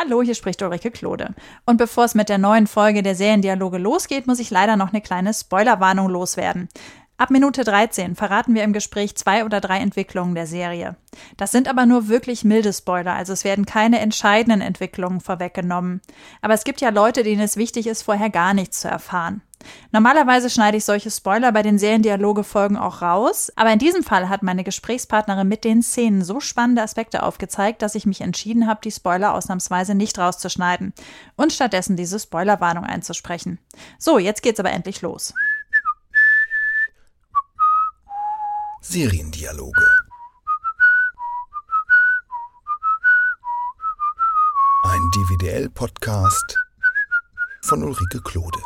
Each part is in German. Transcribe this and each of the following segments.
Hallo, hier spricht Ulrike Klode. Und bevor es mit der neuen Folge der Seriendialoge losgeht, muss ich leider noch eine kleine Spoilerwarnung loswerden. Ab Minute 13 verraten wir im Gespräch zwei oder drei Entwicklungen der Serie. Das sind aber nur wirklich milde Spoiler, also es werden keine entscheidenden Entwicklungen vorweggenommen. Aber es gibt ja Leute, denen es wichtig ist, vorher gar nichts zu erfahren. Normalerweise schneide ich solche Spoiler bei den Seriendialoge-Folgen auch raus, aber in diesem Fall hat meine Gesprächspartnerin mit den Szenen so spannende Aspekte aufgezeigt, dass ich mich entschieden habe, die Spoiler ausnahmsweise nicht rauszuschneiden und stattdessen diese Spoilerwarnung einzusprechen. So, jetzt geht's aber endlich los. Seriendialoge. Ein DVDL-Podcast von Ulrike Klode.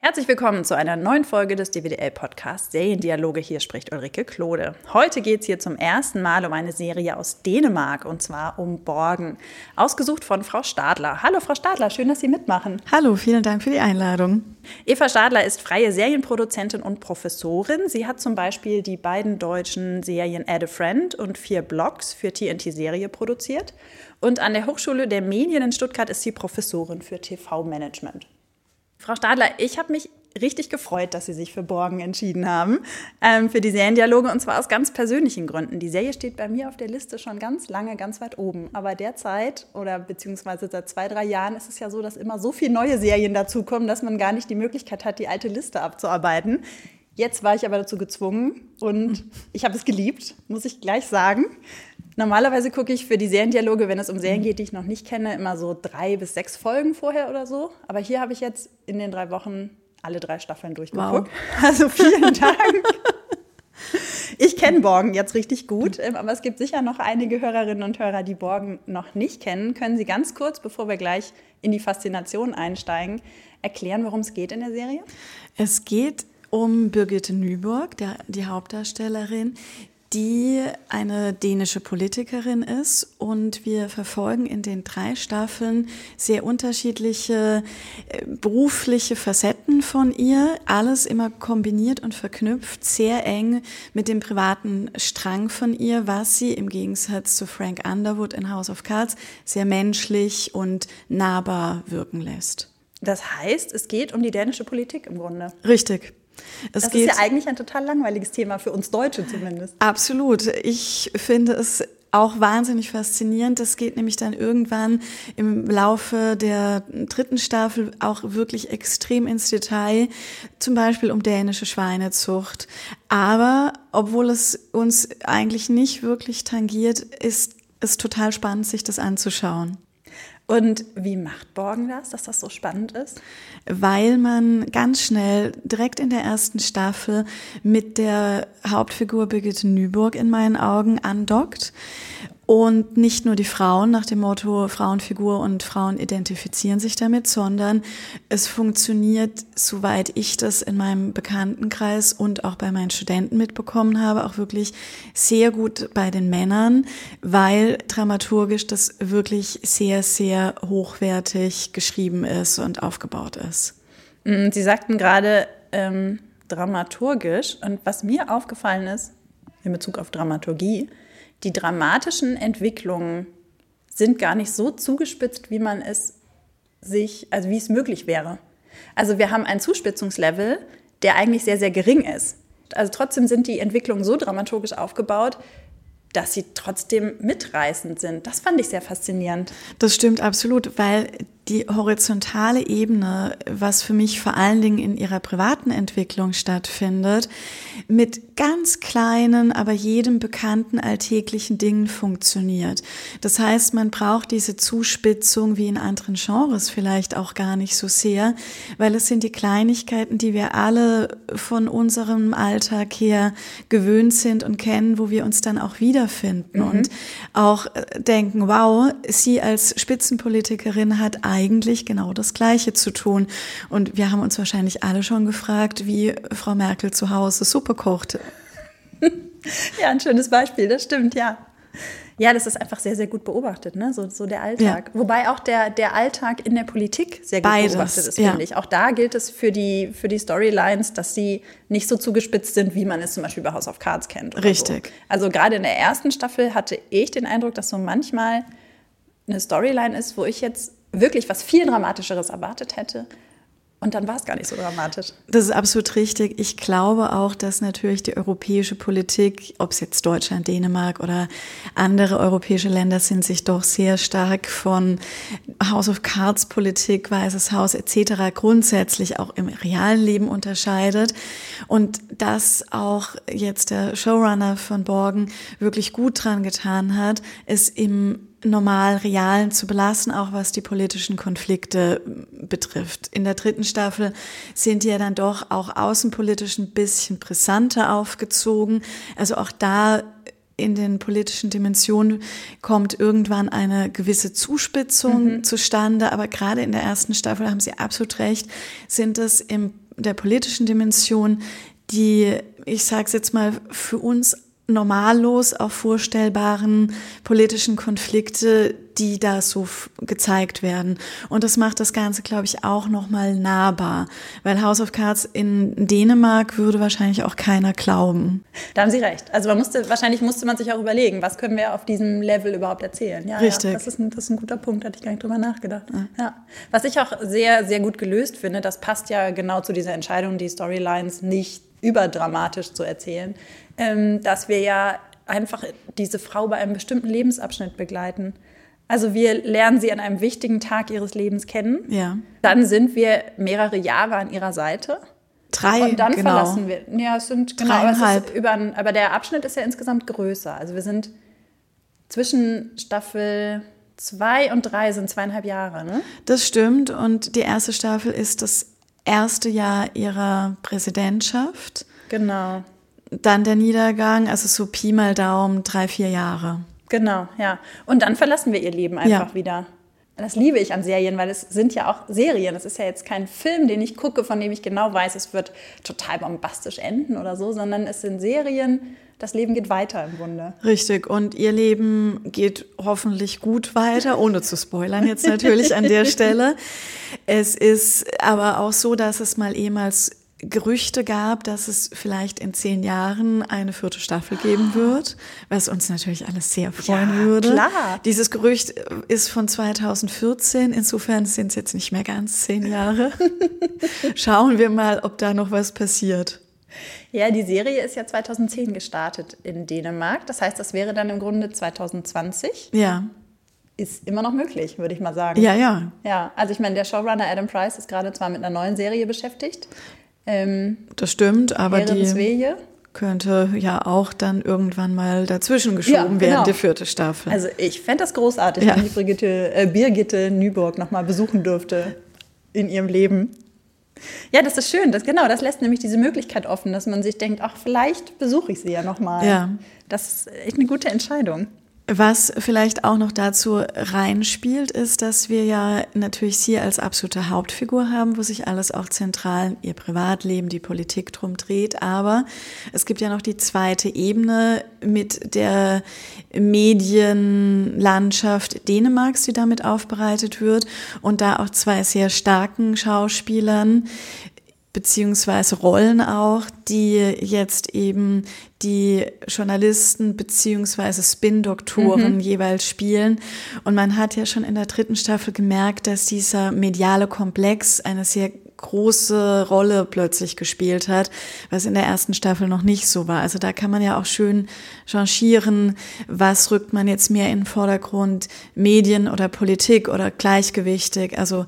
Herzlich willkommen zu einer neuen Folge des DWDL-Podcasts Seriendialoge. Hier spricht Ulrike Klode. Heute geht es hier zum ersten Mal um eine Serie aus Dänemark und zwar um Borgen. Ausgesucht von Frau Stadler. Hallo Frau Stadler, schön, dass Sie mitmachen. Hallo, vielen Dank für die Einladung. Eva Stadler ist freie Serienproduzentin und Professorin. Sie hat zum Beispiel die beiden deutschen Serien Add a Friend und Vier Blogs für TNT-Serie produziert. Und an der Hochschule der Medien in Stuttgart ist sie Professorin für TV-Management. Frau Stadler, ich habe mich richtig gefreut, dass Sie sich für Borgen entschieden haben, ähm, für die Seriendialoge, und zwar aus ganz persönlichen Gründen. Die Serie steht bei mir auf der Liste schon ganz lange, ganz weit oben. Aber derzeit oder beziehungsweise seit zwei, drei Jahren ist es ja so, dass immer so viele neue Serien dazukommen, dass man gar nicht die Möglichkeit hat, die alte Liste abzuarbeiten. Jetzt war ich aber dazu gezwungen und ich habe es geliebt, muss ich gleich sagen. Normalerweise gucke ich für die Seriendialoge, wenn es um Serien geht, die ich noch nicht kenne, immer so drei bis sechs Folgen vorher oder so. Aber hier habe ich jetzt in den drei Wochen alle drei Staffeln durchgeguckt. Wow. Also vielen Dank. Ich kenne Borgen jetzt richtig gut, ähm, aber es gibt sicher noch einige Hörerinnen und Hörer, die Borgen noch nicht kennen. Können Sie ganz kurz, bevor wir gleich in die Faszination einsteigen, erklären, worum es geht in der Serie? Es geht um Birgitte Nyborg, der, die Hauptdarstellerin, die eine dänische Politikerin ist und wir verfolgen in den drei Staffeln sehr unterschiedliche äh, berufliche Facetten von ihr, alles immer kombiniert und verknüpft, sehr eng mit dem privaten Strang von ihr, was sie im Gegensatz zu Frank Underwood in House of Cards sehr menschlich und nahbar wirken lässt. Das heißt, es geht um die dänische Politik im Grunde. Richtig. Es das ist ja eigentlich ein total langweiliges Thema für uns Deutsche zumindest. Absolut. Ich finde es auch wahnsinnig faszinierend. Das geht nämlich dann irgendwann im Laufe der dritten Staffel auch wirklich extrem ins Detail, zum Beispiel um dänische Schweinezucht. Aber obwohl es uns eigentlich nicht wirklich tangiert, ist es total spannend, sich das anzuschauen. Und wie macht Borgen das, dass das so spannend ist? Weil man ganz schnell direkt in der ersten Staffel mit der Hauptfigur Birgitte Nyburg in meinen Augen andockt und nicht nur die Frauen nach dem Motto Frauenfigur und Frauen identifizieren sich damit, sondern es funktioniert, soweit ich das in meinem Bekanntenkreis und auch bei meinen Studenten mitbekommen habe, auch wirklich sehr gut bei den Männern, weil dramaturgisch das wirklich sehr, sehr hochwertig geschrieben ist und aufgebaut ist. Mm, Sie sagten gerade ähm, dramaturgisch und was mir aufgefallen ist in Bezug auf Dramaturgie, die dramatischen Entwicklungen sind gar nicht so zugespitzt, wie man es sich, also wie es möglich wäre. Also wir haben ein Zuspitzungslevel, der eigentlich sehr, sehr gering ist. Also trotzdem sind die Entwicklungen so dramaturgisch aufgebaut, dass sie trotzdem mitreißend sind. Das fand ich sehr faszinierend. Das stimmt absolut, weil die horizontale Ebene, was für mich vor allen Dingen in ihrer privaten Entwicklung stattfindet, mit ganz kleinen, aber jedem bekannten alltäglichen Dingen funktioniert. Das heißt, man braucht diese Zuspitzung wie in anderen Genres vielleicht auch gar nicht so sehr, weil es sind die Kleinigkeiten, die wir alle von unserem Alltag her gewöhnt sind und kennen, wo wir uns dann auch wiederfinden mhm. und auch äh, denken, wow, sie als Spitzenpolitikerin hat eigentlich genau das Gleiche zu tun. Und wir haben uns wahrscheinlich alle schon gefragt, wie Frau Merkel zu Hause Suppe kocht. Ja, ein schönes Beispiel, das stimmt, ja. Ja, das ist einfach sehr, sehr gut beobachtet, ne? so, so der Alltag. Ja. Wobei auch der, der Alltag in der Politik sehr gut Beides, beobachtet ist, ja. finde ich. Auch da gilt es für die, für die Storylines, dass sie nicht so zugespitzt sind, wie man es zum Beispiel bei House of Cards kennt. Richtig. So. Also gerade in der ersten Staffel hatte ich den Eindruck, dass so manchmal eine Storyline ist, wo ich jetzt wirklich was viel Dramatischeres erwartet hätte. Und dann war es gar nicht so dramatisch. Das ist absolut richtig. Ich glaube auch, dass natürlich die europäische Politik, ob es jetzt Deutschland, Dänemark oder andere europäische Länder sind, sich doch sehr stark von House of Cards Politik, Weißes Haus etc. grundsätzlich auch im realen Leben unterscheidet. Und dass auch jetzt der Showrunner von Borgen wirklich gut dran getan hat, es im normal realen zu belassen, auch was die politischen Konflikte betrifft. In der dritten Staffel sind die ja dann doch auch außenpolitisch ein bisschen brisanter aufgezogen. Also auch da in den politischen Dimensionen kommt irgendwann eine gewisse Zuspitzung mhm. zustande. Aber gerade in der ersten Staffel haben Sie absolut recht, sind es in der politischen Dimension die, ich sage es jetzt mal, für uns normallos auf vorstellbaren politischen Konflikte, die da so gezeigt werden. Und das macht das Ganze, glaube ich, auch nochmal nahbar. Weil House of Cards in Dänemark würde wahrscheinlich auch keiner glauben. Da haben Sie recht. Also man musste, wahrscheinlich musste man sich auch überlegen, was können wir auf diesem Level überhaupt erzählen. Ja, Richtig. Ja, das, ist ein, das ist ein guter Punkt, hatte ich gar nicht drüber nachgedacht. Ja. ja. Was ich auch sehr, sehr gut gelöst finde, das passt ja genau zu dieser Entscheidung, die Storylines nicht überdramatisch zu erzählen, ähm, dass wir ja einfach diese Frau bei einem bestimmten Lebensabschnitt begleiten. Also wir lernen sie an einem wichtigen Tag ihres Lebens kennen. Ja. Dann sind wir mehrere Jahre an ihrer Seite. Drei, Und dann genau. verlassen wir. Ja, es sind genau, aber, es über, aber der Abschnitt ist ja insgesamt größer. Also wir sind zwischen Staffel zwei und drei sind zweieinhalb Jahre, ne? Das stimmt. Und die erste Staffel ist das erste Jahr ihrer Präsidentschaft. Genau. Dann der Niedergang, also so Pi mal Daumen, drei, vier Jahre. Genau, ja. Und dann verlassen wir ihr Leben einfach ja. wieder. Das liebe ich an Serien, weil es sind ja auch Serien. Es ist ja jetzt kein Film, den ich gucke, von dem ich genau weiß, es wird total bombastisch enden oder so, sondern es sind Serien, das Leben geht weiter im Grunde. Richtig. Und ihr Leben geht hoffentlich gut weiter, ohne zu spoilern jetzt natürlich an der Stelle. Es ist aber auch so, dass es mal ehemals Gerüchte gab, dass es vielleicht in zehn Jahren eine vierte Staffel geben wird, was uns natürlich alles sehr freuen ja, würde. Klar. Dieses Gerücht ist von 2014, insofern sind es jetzt nicht mehr ganz zehn Jahre. Schauen wir mal, ob da noch was passiert. Ja, die Serie ist ja 2010 gestartet in Dänemark. Das heißt, das wäre dann im Grunde 2020. Ja. Ist immer noch möglich, würde ich mal sagen. Ja, ja. Ja, also ich meine, der Showrunner Adam Price ist gerade zwar mit einer neuen Serie beschäftigt. Ähm, das stimmt, aber die könnte ja auch dann irgendwann mal dazwischen geschoben ja, genau. werden, die vierte Staffel. Also ich fände das großartig, ja. wenn ich Brigitte, äh, Birgitte Nyborg nochmal besuchen dürfte in ihrem Leben. Ja, das ist schön. Das, genau, das lässt nämlich diese Möglichkeit offen, dass man sich denkt, ach, vielleicht besuche ich sie ja nochmal. Ja. Das ist echt eine gute Entscheidung. Was vielleicht auch noch dazu reinspielt, ist, dass wir ja natürlich sie als absolute Hauptfigur haben, wo sich alles auch zentral ihr Privatleben, die Politik drum dreht. Aber es gibt ja noch die zweite Ebene mit der Medienlandschaft Dänemarks, die damit aufbereitet wird und da auch zwei sehr starken Schauspielern, beziehungsweise Rollen auch, die jetzt eben die Journalisten beziehungsweise Spin-Doktoren mhm. jeweils spielen. Und man hat ja schon in der dritten Staffel gemerkt, dass dieser mediale Komplex eine sehr große Rolle plötzlich gespielt hat, was in der ersten Staffel noch nicht so war. Also da kann man ja auch schön changieren, was rückt man jetzt mehr in den Vordergrund, Medien oder Politik oder gleichgewichtig. Also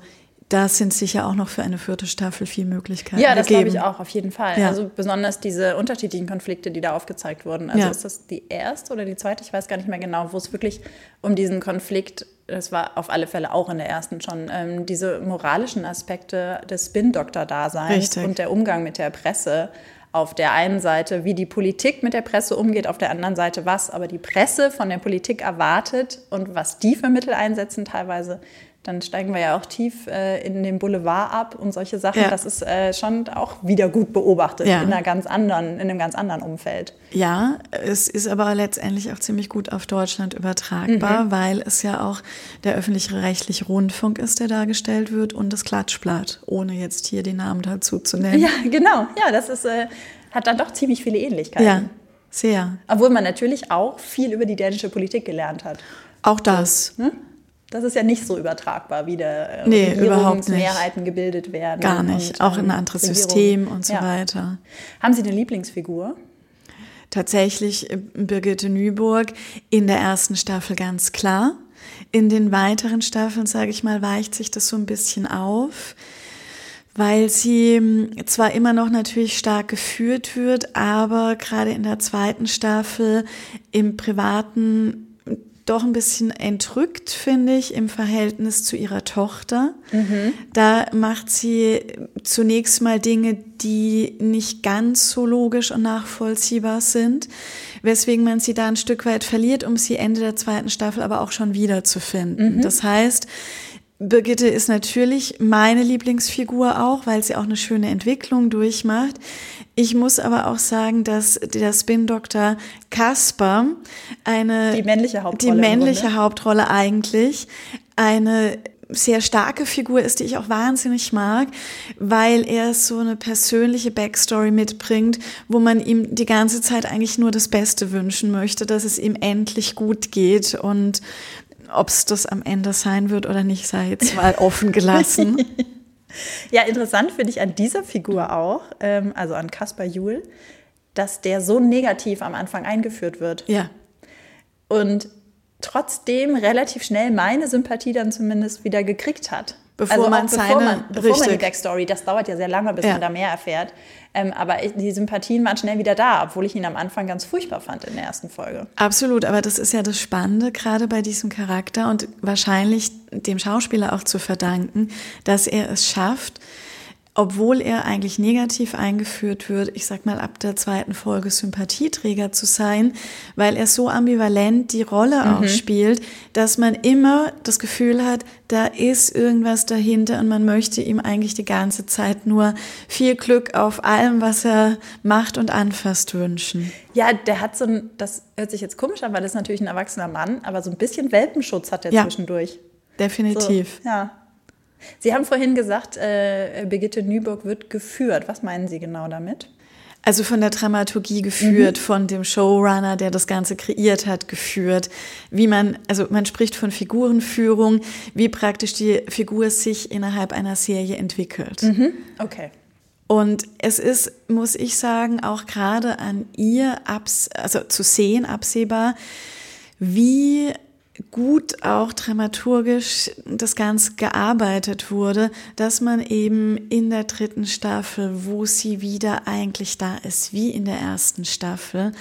da sind sicher auch noch für eine vierte Staffel viel Möglichkeiten. Ja, das glaube ich auch, auf jeden Fall. Ja. Also besonders diese unterschiedlichen Konflikte, die da aufgezeigt wurden. Also ja. ist das die erste oder die zweite? Ich weiß gar nicht mehr genau, wo es wirklich um diesen Konflikt, das war auf alle Fälle auch in der ersten schon, ähm, diese moralischen Aspekte des Spin-Doktor-Daseins und der Umgang mit der Presse auf der einen Seite, wie die Politik mit der Presse umgeht, auf der anderen Seite, was aber die Presse von der Politik erwartet und was die für Mittel einsetzen teilweise dann steigen wir ja auch tief äh, in den Boulevard ab und solche Sachen. Ja. Das ist äh, schon auch wieder gut beobachtet ja. in, einer ganz anderen, in einem ganz anderen Umfeld. Ja, es ist aber letztendlich auch ziemlich gut auf Deutschland übertragbar, mhm. weil es ja auch der öffentlich-rechtliche Rundfunk ist, der dargestellt wird und das Klatschblatt, ohne jetzt hier die Namen dazu zu nennen. Ja, genau. Ja, das ist, äh, hat dann doch ziemlich viele Ähnlichkeiten. Ja, sehr. Obwohl man natürlich auch viel über die dänische Politik gelernt hat. Auch das. So, ne? Das ist ja nicht so übertragbar, wie der äh, Nee, überhaupt nicht. Mehrheiten gebildet werden. Gar nicht. Auch in ähm, ein anderes Regierungen. System und so Ja. weiter. Haben Sie eine Lieblingsfigur? Tatsächlich äh, Birgitte Nyburg in der ersten Staffel ganz klar. In den weiteren Staffeln, sage ich mal, weicht sich das so ein bisschen auf, weil sie mh, zwar immer noch natürlich stark geführt wird, aber gerade in der zweiten Staffel im Privaten doch ein bisschen entrückt, finde ich, im Verhältnis zu ihrer Tochter. Da macht sie zunächst mal Dinge, die nicht ganz so logisch und nachvollziehbar sind, weswegen man sie da ein Stück weit verliert, um sie Ende der zweiten Staffel aber auch schon wieder zu finden. Das heißt, Birgitte ist natürlich meine Lieblingsfigur auch, weil sie auch eine schöne Entwicklung durchmacht. Ich muss aber auch sagen, dass der Spin-Doktor Kasper eine Die männliche Hauptrolle die männliche. Hauptrolle eigentlich eine sehr starke Figur ist, die ich auch wahnsinnig mag, weil er so eine persönliche Backstory mitbringt, wo man ihm die ganze Zeit eigentlich nur das Beste wünschen möchte, dass es ihm endlich gut geht und ob es das am Ende sein wird oder nicht, sei jetzt mal offen gelassen. Ja, interessant finde ich an dieser Figur auch, ähm, also an Caspar Juhl, dass der so negativ am Anfang eingeführt wird. ja, und trotzdem relativ schnell meine Sympathie dann zumindest wieder gekriegt hat. Bevor also man bevor, seine- man, bevor man die richtig. Backstory, das dauert ja sehr lange, bis Ja. man da mehr erfährt. Ähm, aber ich, die Sympathien waren schnell wieder da, obwohl ich ihn am Anfang ganz furchtbar fand in der ersten Folge. Absolut, aber das ist ja das Spannende gerade bei diesem Charakter und wahrscheinlich dem Schauspieler auch zu verdanken, dass er es schafft, obwohl er eigentlich negativ eingeführt wird, ich sag mal ab der zweiten Folge Sympathieträger zu sein, weil er so ambivalent die Rolle auch spielt, dass man immer das Gefühl hat, da ist irgendwas dahinter und man möchte ihm eigentlich die ganze Zeit nur viel Glück auf allem, was er macht und anfasst wünschen. Ja, der hat so ein, das hört sich jetzt komisch an, weil das ist natürlich ein erwachsener Mann, aber so ein bisschen Welpenschutz hat er Ja. zwischendurch. So, Definitiv. ja. Sie haben vorhin gesagt, äh, Birgitte Nyburg wird geführt. Was meinen Sie genau damit? Also von der Dramaturgie geführt, von dem Showrunner, der das Ganze kreiert hat, geführt. Wie man, also man spricht von Figurenführung, wie praktisch die Figur sich innerhalb einer Serie entwickelt. Okay. Und es ist, muss ich sagen, auch gerade an ihr abs also zu sehen, absehbar, wie gut auch dramaturgisch das Ganze gearbeitet wurde, dass man eben in der dritten Staffel, wo sie wieder eigentlich da ist, wie in der ersten Staffel,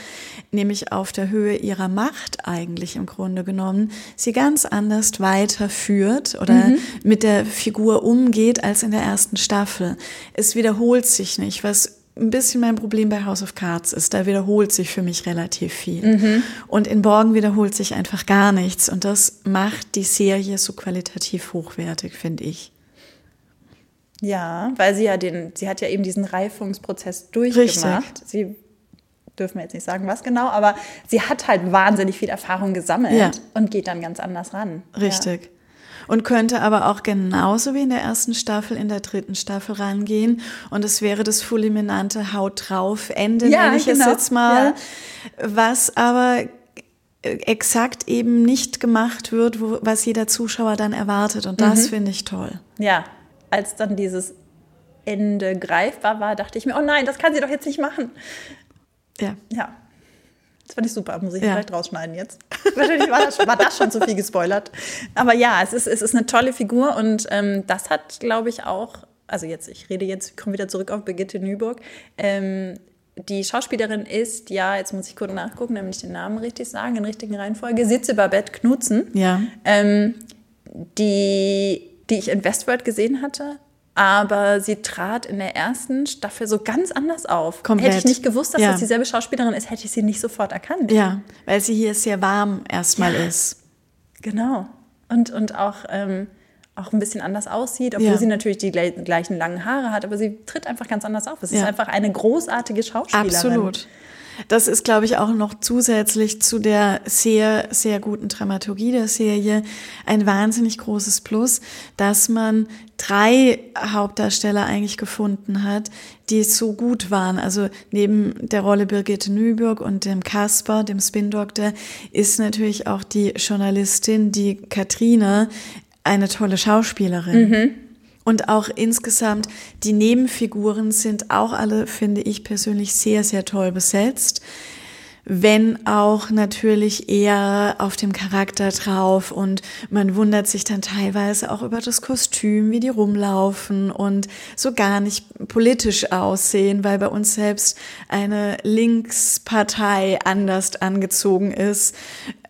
nämlich auf der Höhe ihrer Macht eigentlich im Grunde genommen, sie ganz anders weiterführt oder mit der Figur umgeht als in der ersten Staffel. Es wiederholt sich nicht, was ein bisschen mein Problem bei House of Cards ist. Da wiederholt sich für mich relativ viel. Und in Borgen wiederholt sich einfach gar nichts. Und das macht die Serie so qualitativ hochwertig, finde ich. Ja, weil sie ja den, sie hat ja eben diesen Reifungsprozess durchgemacht. Sie dürfen wir jetzt nicht sagen, was genau, aber sie hat halt wahnsinnig viel Erfahrung gesammelt Ja. und geht dann ganz anders ran. Richtig. Und könnte aber auch genauso wie in der ersten Staffel in der dritten Staffel rangehen. Und es wäre das fulminante Haut drauf Ende, Ja, nenne ich es genau. jetzt mal. Was aber exakt eben nicht gemacht wird, wo, was jeder Zuschauer dann erwartet. Und das finde ich toll. Ja. ja, als dann dieses Ende greifbar war, dachte ich mir, oh nein, das kann sie doch jetzt nicht machen. Ja. Ja. Das fand ich super, muss ich Ja. vielleicht rausschneiden jetzt. Wahrscheinlich war das, war das schon zu viel gespoilert. Aber ja, es ist, es ist eine tolle Figur und ähm, das hat, glaube ich, auch, also jetzt, ich rede jetzt, komme wieder zurück auf Birgitte Nyburg. Ähm, die Schauspielerin ist, ja, jetzt muss ich kurz nachgucken, damit ich den Namen richtig sagen, in richtigen Reihenfolge, Sitze Babette Knutzen, Ja. ähm, die, die ich in Westworld gesehen hatte. Aber sie trat in der ersten Staffel so ganz anders auf. Komplett. Hätte ich nicht gewusst, dass Ja. das dieselbe Schauspielerin ist, hätte ich sie nicht sofort erkannt. Ja, weil sie hier sehr warm erstmal ist. Genau. Und, und auch, ähm, auch ein bisschen anders aussieht, obwohl Ja. sie natürlich die gle- gleichen langen Haare hat, aber sie tritt einfach ganz anders auf. Es ist Ja. einfach eine großartige Schauspielerin. Absolut. Das ist, glaube ich, auch noch zusätzlich zu der sehr, sehr guten Dramaturgie der Serie ein wahnsinnig großes Plus, dass man drei Hauptdarsteller eigentlich gefunden hat, die so gut waren. Also neben der Rolle Birgitte Nüburg und dem Kasper, dem Spin-Doktor, ist natürlich auch die Journalistin, die Katrine, eine tolle Schauspielerin. Und auch insgesamt, die Nebenfiguren sind auch alle, finde ich persönlich, sehr, sehr toll besetzt. Wenn auch natürlich eher auf dem Charakter drauf und man wundert sich dann teilweise auch über das Kostüm, wie die rumlaufen und so gar nicht politisch aussehen, weil bei uns selbst eine Linkspartei anders angezogen ist.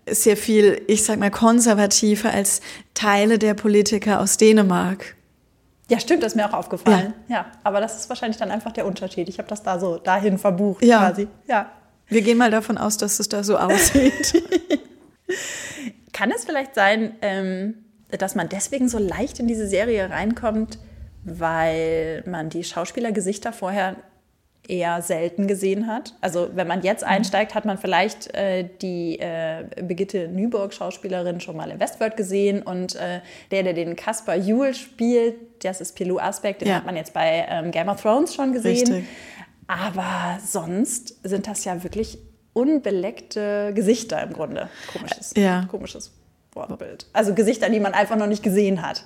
Sehr viel, ich sag mal, konservativer als Teile der Politiker aus Dänemark. Ja, stimmt, das ist mir auch aufgefallen. Ja. aber das ist wahrscheinlich dann einfach der Unterschied. Ich habe das da so dahin verbucht Ja. quasi. Ja. Wir gehen mal davon aus, dass es da so aussieht. Kann es vielleicht sein, ähm, dass man deswegen so leicht in diese Serie reinkommt, weil man die Schauspielergesichter vorher eher selten gesehen hat? Also wenn man jetzt einsteigt, hat man vielleicht äh, die äh, Birgitte Nyborg Schauspielerin schon mal in Westworld gesehen und äh, der, der den Caspar Juhl spielt, das ist Pilou Aspect, den Ja. hat man jetzt bei ähm, Game of Thrones schon gesehen. Richtig. Aber sonst sind das ja wirklich unbeleckte Gesichter im Grunde. Komisches, Ja. komisches Wortbild. Also Gesichter, die man einfach noch nicht gesehen hat.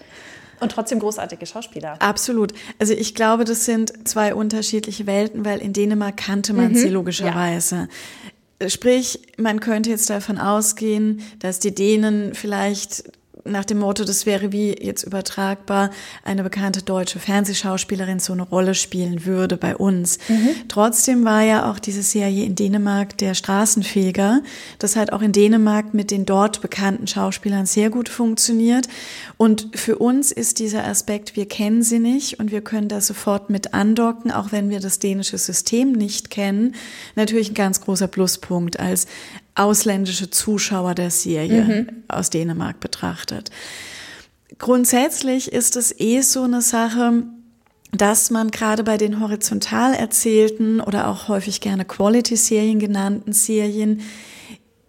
Und trotzdem großartige Schauspieler. Absolut. Also ich glaube, das sind zwei unterschiedliche Welten, weil in Dänemark kannte man sie logischerweise. Sprich, man könnte jetzt davon ausgehen, dass die Dänen vielleicht nach dem Motto, das wäre wie jetzt übertragbar, eine bekannte deutsche Fernsehschauspielerin so eine Rolle spielen würde bei uns. Trotzdem war ja auch diese Serie in Dänemark der Straßenfeger. Das hat auch in Dänemark mit den dort bekannten Schauspielern sehr gut funktioniert. Und für uns ist dieser Aspekt, wir kennen sie nicht und wir können da sofort mit andocken, auch wenn wir das dänische System nicht kennen, natürlich ein ganz großer Pluspunkt als ausländische Zuschauer der Serie aus Dänemark betrachtet. Grundsätzlich ist es eh so eine Sache, dass man gerade bei den horizontal erzählten oder auch häufig gerne Quality-Serien genannten Serien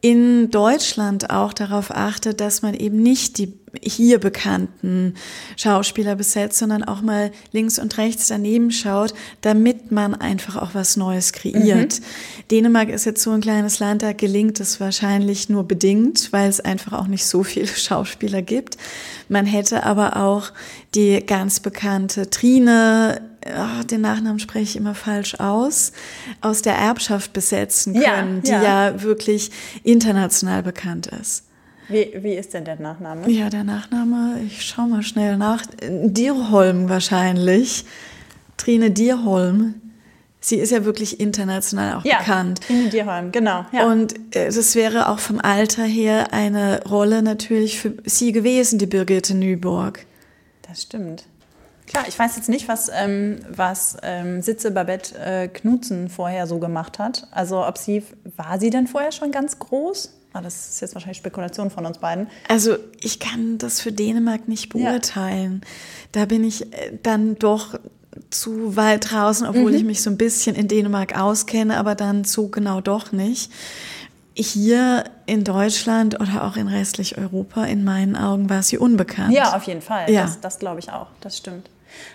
in Deutschland auch darauf achtet, dass man eben nicht die hier bekannten Schauspieler besetzt, sondern auch mal links und rechts daneben schaut, damit man einfach auch was Neues kreiert. Dänemark ist jetzt so ein kleines Land, da gelingt es wahrscheinlich nur bedingt, weil es einfach auch nicht so viele Schauspieler gibt. Man hätte aber auch die ganz bekannte Trine, ah, den Nachnamen spreche ich immer falsch aus, aus der Erbschaft besetzen Ja, können, die ja. ja wirklich international bekannt ist. Wie, wie ist denn der Nachname? Ja, der Nachname, ich schau mal schnell nach. Dierholm wahrscheinlich. Trine Dierholm. Sie ist ja wirklich international auch Ja, bekannt. Trine Dierholm, genau. Ja. Und äh, das wäre auch vom Alter her eine Rolle natürlich für sie gewesen, die Birgitte Nyborg. Das stimmt. Klar, ich weiß jetzt nicht, was, ähm, was ähm, Sitze Babette äh, Knutzen vorher so gemacht hat. Also ob sie, war sie denn vorher schon ganz groß? Ah, das ist jetzt wahrscheinlich Spekulation von uns beiden. Also ich kann das für Dänemark nicht beurteilen. Da bin ich äh, dann doch zu weit draußen, obwohl ich mich so ein bisschen in Dänemark auskenne, aber dann so genau doch nicht. Hier in Deutschland oder auch in restlich Europa, in meinen Augen, war sie unbekannt. Ja, auf jeden Fall. Ja. Das, das glaube ich auch. Das stimmt.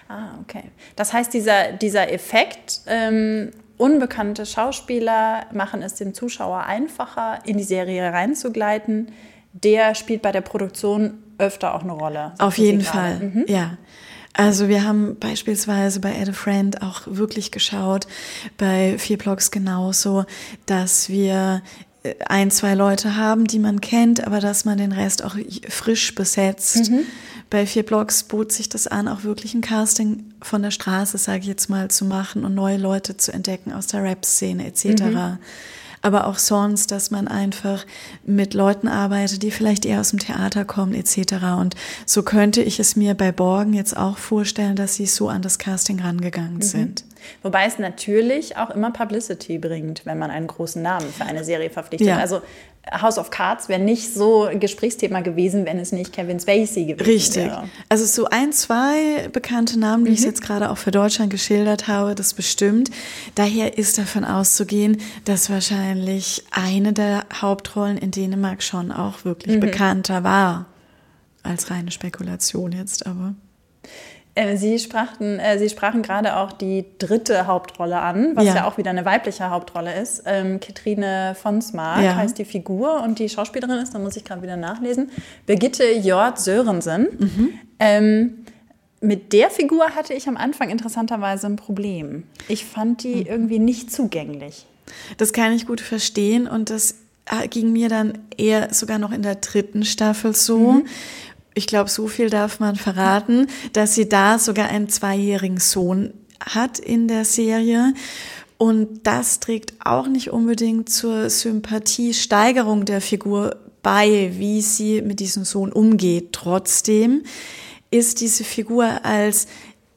Ah, okay. Das heißt, dieser, dieser Effekt, ähm, unbekannte Schauspieler machen es dem Zuschauer einfacher, in die Serie reinzugleiten. Der spielt bei der Produktion öfter auch eine Rolle. Auf jeden. Fall, Mhm. ja. Also wir haben beispielsweise bei Add a Friend auch wirklich geschaut, bei Vier Blogs genauso, dass wir ein, zwei Leute haben, die man kennt, aber dass man den Rest auch frisch besetzt. Bei Vier Blogs bot sich das an, auch wirklich ein Casting von der Straße, sage ich jetzt mal, zu machen und neue Leute zu entdecken aus der Rap-Szene etc. Aber auch sonst, dass man einfach mit Leuten arbeitet, die vielleicht eher aus dem Theater kommen etc. Und so könnte ich es mir bei Borgen jetzt auch vorstellen, dass sie so an das Casting rangegangen sind. Wobei es natürlich auch immer Publicity bringt, wenn man einen großen Namen für eine Serie verpflichtet. Ja. Also House of Cards wäre nicht so Gesprächsthema gewesen, wenn es nicht Kevin Spacey gewesen Richtig. wäre. Also so ein, zwei bekannte Namen, die ich jetzt gerade auch für Deutschland geschildert habe, das bestimmt. Daher ist davon auszugehen, dass wahrscheinlich eine der Hauptrollen in Dänemark schon auch wirklich bekannter war. Als reine Spekulation jetzt, aber. Äh, Sie, sprachen, äh, Sie sprachen gerade auch die dritte Hauptrolle an, was ja, Ja. auch wieder eine weibliche Hauptrolle ist. Ähm, Katrine von Smart Ja. heißt die Figur und die Schauspielerin ist, da muss ich gerade wieder nachlesen, Birgitte Jord Sörensen. Mhm. Ähm, mit der Figur hatte ich am Anfang interessanterweise ein Problem. Ich fand Mhm. die irgendwie nicht zugänglich. Das kann ich gut verstehen und das äh, ging mir dann eher sogar noch in der dritten Staffel so. Ich glaube, so viel darf man verraten, dass sie da sogar einen zweijährigen Sohn hat in der Serie. Und das trägt auch nicht unbedingt zur Sympathiesteigerung der Figur bei, wie sie mit diesem Sohn umgeht. Trotzdem ist diese Figur als,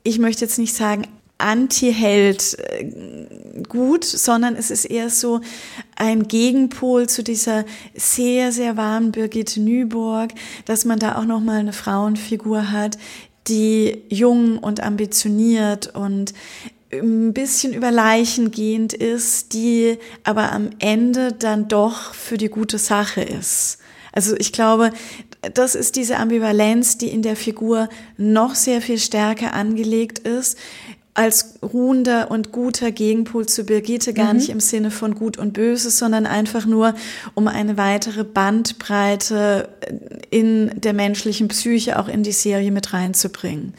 ich möchte jetzt nicht sagen, Anti-Held äh, gut, sondern es ist eher so ein Gegenpol zu dieser sehr, sehr warmen Birgit Nyborg, dass man da auch nochmal eine Frauenfigur hat, die jung und ambitioniert und ein bisschen über Leichen gehend ist, die aber am Ende dann doch für die gute Sache ist. Also ich glaube, das ist diese Ambivalenz, die in der Figur noch sehr viel stärker angelegt ist, als ruhender und guter Gegenpol zu Birgitte, gar nicht im Sinne von gut und böse, sondern einfach nur, um eine weitere Bandbreite in der menschlichen Psyche auch in die Serie mit reinzubringen.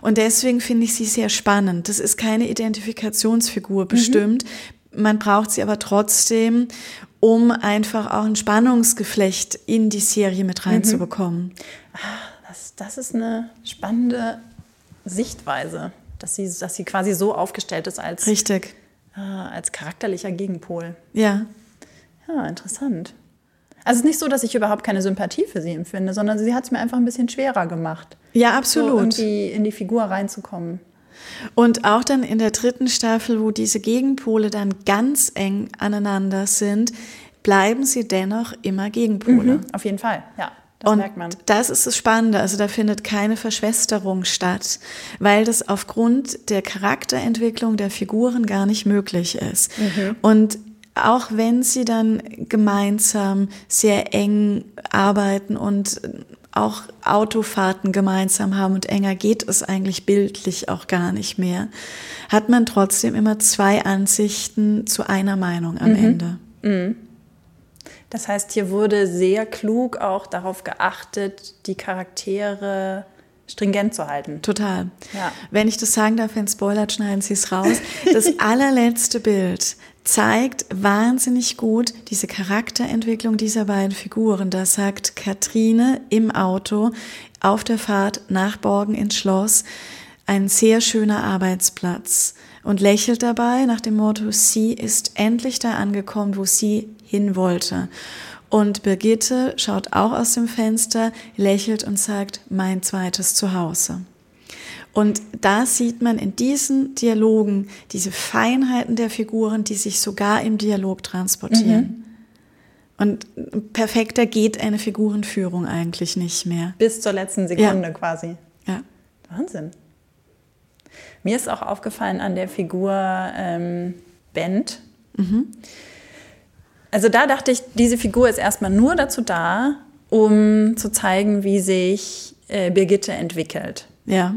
Und deswegen finde ich sie sehr spannend. Das ist keine Identifikationsfigur bestimmt. Man braucht sie aber trotzdem, um einfach auch ein Spannungsgeflecht in die Serie mit reinzubekommen. Das, das ist eine spannende Sichtweise, dass sie, dass sie quasi so aufgestellt ist als, Richtig. äh, als charakterlicher Gegenpol. Ja. Ja, interessant. Also es ist nicht so, dass ich überhaupt keine Sympathie für sie empfinde, sondern sie hat es mir einfach ein bisschen schwerer gemacht, Ja, so absolut. irgendwie in die Figur reinzukommen. Und auch dann in der dritten Staffel, wo diese Gegenpole dann ganz eng aneinander sind, bleiben sie dennoch immer Gegenpole. Auf jeden Fall, ja, das Und merkt man. das ist das Spannende. Also da findet keine Verschwesterung statt, weil das aufgrund der Charakterentwicklung der Figuren gar nicht möglich ist. Und auch wenn sie dann gemeinsam sehr eng arbeiten und auch Autofahrten gemeinsam haben und enger geht es eigentlich bildlich auch gar nicht mehr, hat man trotzdem immer zwei Ansichten zu einer Meinung am Ende. Das heißt, hier wurde sehr klug auch darauf geachtet, die Charaktere stringent zu halten. Total. Ja. Wenn ich das sagen darf, wenn spoilert, schneiden Sie es raus. Das allerletzte Bild zeigt wahnsinnig gut diese Charakterentwicklung dieser beiden Figuren. Da sagt Katrine im Auto auf der Fahrt nach Borgen ins Schloss, ein sehr schöner Arbeitsplatz und lächelt dabei nach dem Motto, sie ist endlich da angekommen, wo sie hin wollte. Und Birgitte schaut auch aus dem Fenster, lächelt und sagt, mein zweites Zuhause. Und da sieht man in diesen Dialogen diese Feinheiten der Figuren, die sich sogar im Dialog transportieren. Und perfekter geht eine Figurenführung eigentlich nicht mehr. Bis zur letzten Sekunde quasi. Ja. Wahnsinn. Mir ist auch aufgefallen an der Figur ähm, Bent. Also da dachte ich, diese Figur ist erstmal nur dazu da, um zu zeigen, wie sich äh, Birgitte entwickelt. Ja.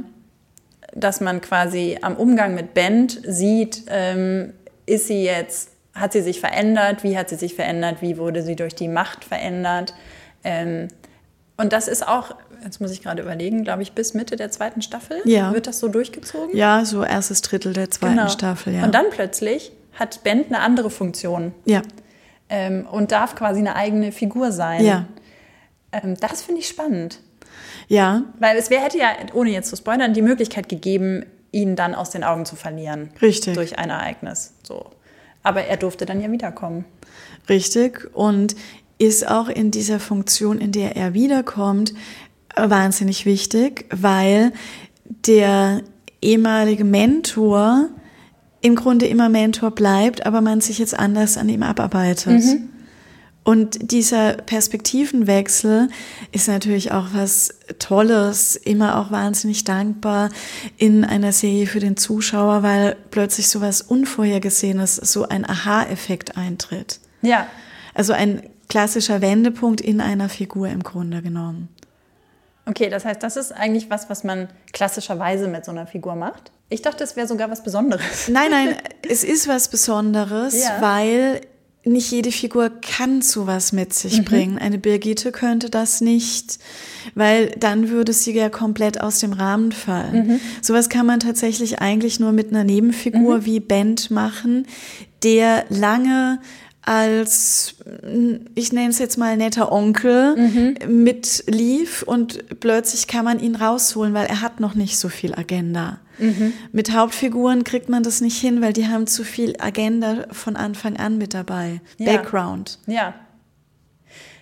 Dass man quasi am Umgang mit Bent sieht, ähm, ist sie jetzt, hat sie sich verändert, wie hat sie sich verändert, wie wurde sie durch die Macht verändert. Ähm, und das ist auch, jetzt muss ich gerade überlegen, glaube ich, bis Mitte der zweiten Staffel Ja. wird das so durchgezogen. Ja, so erstes Drittel der zweiten Genau. Staffel, ja. Und dann plötzlich hat Bent eine andere Funktion ja, ähm, und darf quasi eine eigene Figur sein. ja, Ähm, das finde ich spannend. ja, Weil es wär, hätte ja, ohne jetzt zu spoilern, die Möglichkeit gegeben, ihn dann aus den Augen zu verlieren. Richtig. Durch ein Ereignis. So. Aber er durfte dann ja wiederkommen. richtig. Und ist auch in dieser Funktion, in der er wiederkommt, wahnsinnig wichtig, weil der ehemalige Mentor im Grunde immer Mentor bleibt, aber man sich jetzt anders an ihm abarbeitet. Und dieser Perspektivenwechsel ist natürlich auch was Tolles, immer auch wahnsinnig dankbar in einer Serie für den Zuschauer, weil plötzlich so was Unvorhergesehenes, so ein Aha-Effekt eintritt. Ja. Also ein klassischer Wendepunkt in einer Figur im Grunde genommen. Okay, das heißt, das ist eigentlich was, was man klassischerweise mit so einer Figur macht? Ich dachte, es wäre sogar was Besonderes. Nein, nein, es ist was Besonderes, ja. weil nicht jede Figur kann sowas mit sich mhm. bringen. Eine Birgitte könnte das nicht, weil dann würde sie ja komplett aus dem Rahmen fallen. Mhm. Sowas kann man tatsächlich eigentlich nur mit einer Nebenfigur mhm. wie Bent machen, der lange als, ich nenne es jetzt mal netter Onkel, mhm. mitlief und plötzlich kann man ihn rausholen, weil er hat noch nicht so viel Agenda. Mhm. Mit Hauptfiguren kriegt man das nicht hin, weil die haben zu viel Agenda von Anfang an mit dabei. Ja. Background. Ja.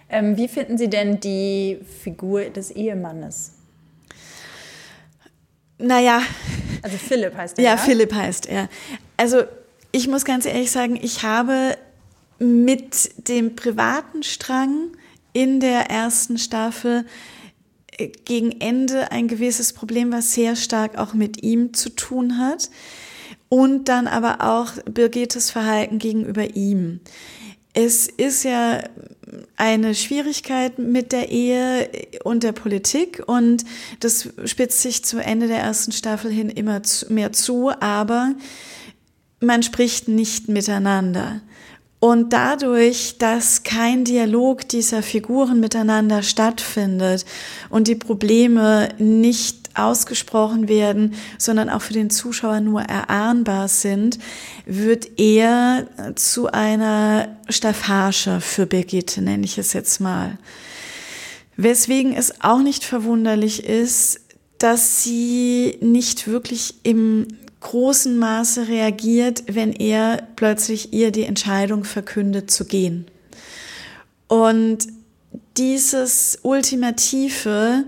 Ähm, wie finden Sie denn die Figur des Ehemannes? Naja. Also Philipp heißt er. Ja, ja, Philipp heißt er. Also ich muss ganz ehrlich sagen, ich habe mit dem privaten Strang in der ersten Staffel äh, gegen Ende ein gewisses Problem, was sehr stark auch mit ihm zu tun hat. Und dann aber auch Birgittes Verhalten gegenüber ihm. Es ist ja eine Schwierigkeit mit der Ehe und der Politik und das spitzt sich zu Ende der ersten Staffel hin immer mehr zu, aber man spricht nicht miteinander. Und dadurch, dass kein Dialog dieser Figuren miteinander stattfindet und die Probleme nicht ausgesprochen werden, sondern auch für den Zuschauer nur erahnbar sind, wird er zu einer Staffage für Birgitte, nenne ich es jetzt mal. Weswegen es auch nicht verwunderlich ist, dass sie nicht wirklich im großen Maße reagiert, wenn er plötzlich ihr die Entscheidung verkündet zu gehen. Und dieses Ultimative,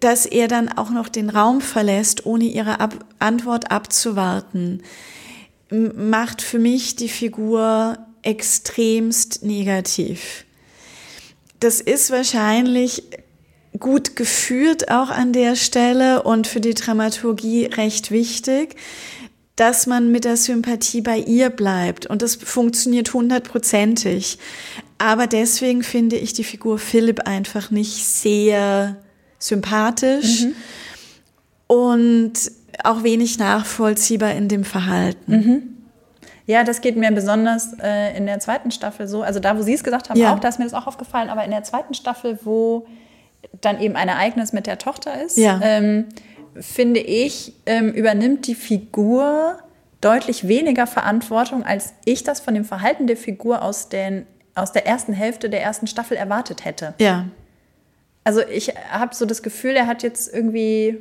dass er dann auch noch den Raum verlässt, ohne ihre Ab Antwort abzuwarten, macht für mich die Figur extremst negativ. Das ist wahrscheinlich gut geführt auch an der Stelle und für die Dramaturgie recht wichtig, dass man mit der Sympathie bei ihr bleibt. Und das funktioniert hundertprozentig. Aber deswegen finde ich die Figur Philipp einfach nicht sehr sympathisch mhm. und auch wenig nachvollziehbar in dem Verhalten. Mhm. Ja, das geht mir besonders äh, in der zweiten Staffel so. Also da, wo Sie es gesagt haben, ja. auch, da ist mir das auch aufgefallen. Aber in der zweiten Staffel, wo dann eben ein Ereignis mit der Tochter ist, ja. ähm, finde ich, ähm, übernimmt die Figur deutlich weniger Verantwortung, als ich das von dem Verhalten der Figur aus, den, aus der ersten Hälfte der ersten Staffel erwartet hätte. Ja. Also ich habe so das Gefühl, er hat jetzt irgendwie,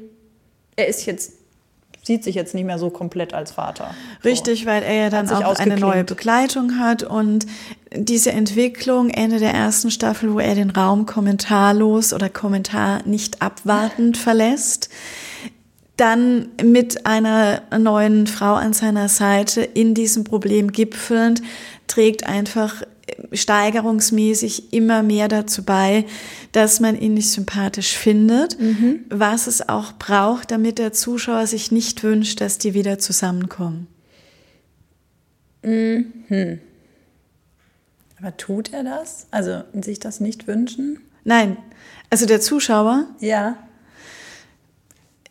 er ist jetzt sieht sich jetzt nicht mehr so komplett als Vater. Richtig, so. weil er ja dann auch eine neue Begleitung hat und diese Entwicklung Ende der ersten Staffel, wo er den Raum kommentarlos oder Kommentar nicht abwartend verlässt, dann mit einer neuen Frau an seiner Seite in diesem Problem gipfelnd, trägt einfach steigerungsmäßig immer mehr dazu bei, dass man ihn nicht sympathisch findet, mhm. was es auch braucht, damit der Zuschauer sich nicht wünscht, dass die wieder zusammenkommen. Mhm. Aber tut er das? Also sich das nicht wünschen? Nein. Also der Zuschauer? Ja.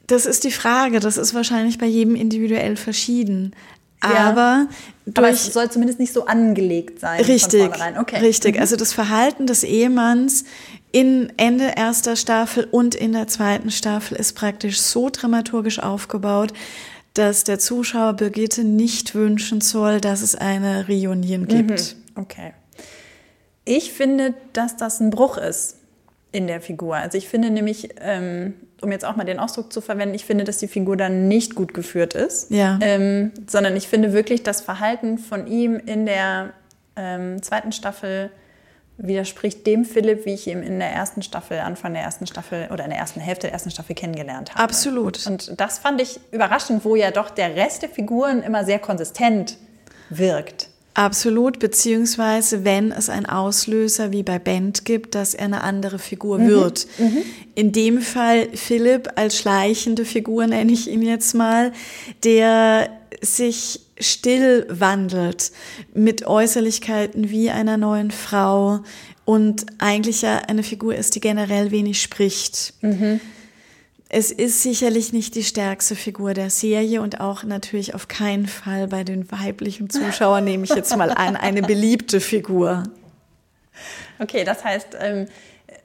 Das ist die Frage. Das ist wahrscheinlich bei jedem individuell verschieden. Ja. Aber, durch, Aber es soll zumindest nicht so angelegt sein. Richtig. Okay. Richtig. Mhm. Also das Verhalten des Ehemanns in Ende erster Staffel und in der zweiten Staffel ist praktisch so dramaturgisch aufgebaut, dass der Zuschauer Birgitte nicht wünschen soll, dass es eine Reunion gibt. Mhm. Okay. Ich finde, dass das ein Bruch ist in der Figur. Also ich finde nämlich, ähm, um jetzt auch mal den Ausdruck zu verwenden, ich finde, dass die Figur dann nicht gut geführt ist, ja. ähm, sondern ich finde wirklich das Verhalten von ihm in der ähm, zweiten Staffel widerspricht dem Philipp, wie ich ihn in der ersten Staffel, Anfang der ersten Staffel oder in der ersten Hälfte der ersten Staffel kennengelernt habe. Absolut. Und das fand ich überraschend, wo ja doch der Rest der Figuren immer sehr konsistent wirkt. Absolut, beziehungsweise wenn es einen Auslöser wie bei Bent gibt, dass er eine andere Figur mhm. wird. Mhm. In dem Fall Philipp als schleichende Figur, nenne ich ihn jetzt mal, der sich still wandelt mit Äußerlichkeiten wie einer neuen Frau und eigentlich ja eine Figur ist, die generell wenig spricht. Mhm. Es ist sicherlich nicht die stärkste Figur der Serie und auch natürlich auf keinen Fall bei den weiblichen Zuschauern, nehme ich jetzt mal an, eine beliebte Figur. Okay, das heißt, ähm,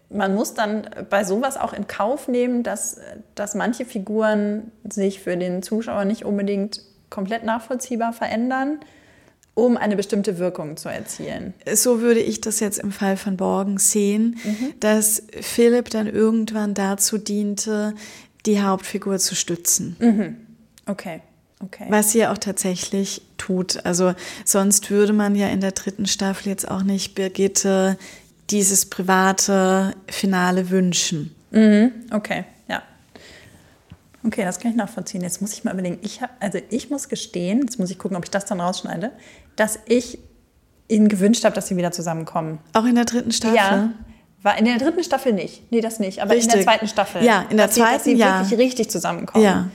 man muss dann bei sowas auch in Kauf nehmen, dass, dass manche Figuren sich für den Zuschauer nicht unbedingt komplett nachvollziehbar verändern um eine bestimmte Wirkung zu erzielen. So würde ich das jetzt im Fall von Borgen sehen, mhm. dass Philipp dann irgendwann dazu diente, die Hauptfigur zu stützen. Mhm. Okay. Okay. Was sie auch tatsächlich tut. Also sonst würde man ja in der dritten Staffel jetzt auch nicht Birgitte dieses private Finale wünschen. Mhm. Okay, ja. Okay, das kann ich nachvollziehen. Jetzt muss ich mal überlegen. Ich hab, also ich muss gestehen, jetzt muss ich gucken, ob ich das dann rausschneide dass ich ihnen gewünscht habe, dass sie wieder zusammenkommen. Auch in der dritten Staffel? Ja. War in der dritten Staffel nicht. Nee, das nicht. Aber richtig. in der zweiten Staffel. Ja, in der dass zweiten, sie, dass sie ja. wirklich richtig zusammenkommen. Ja.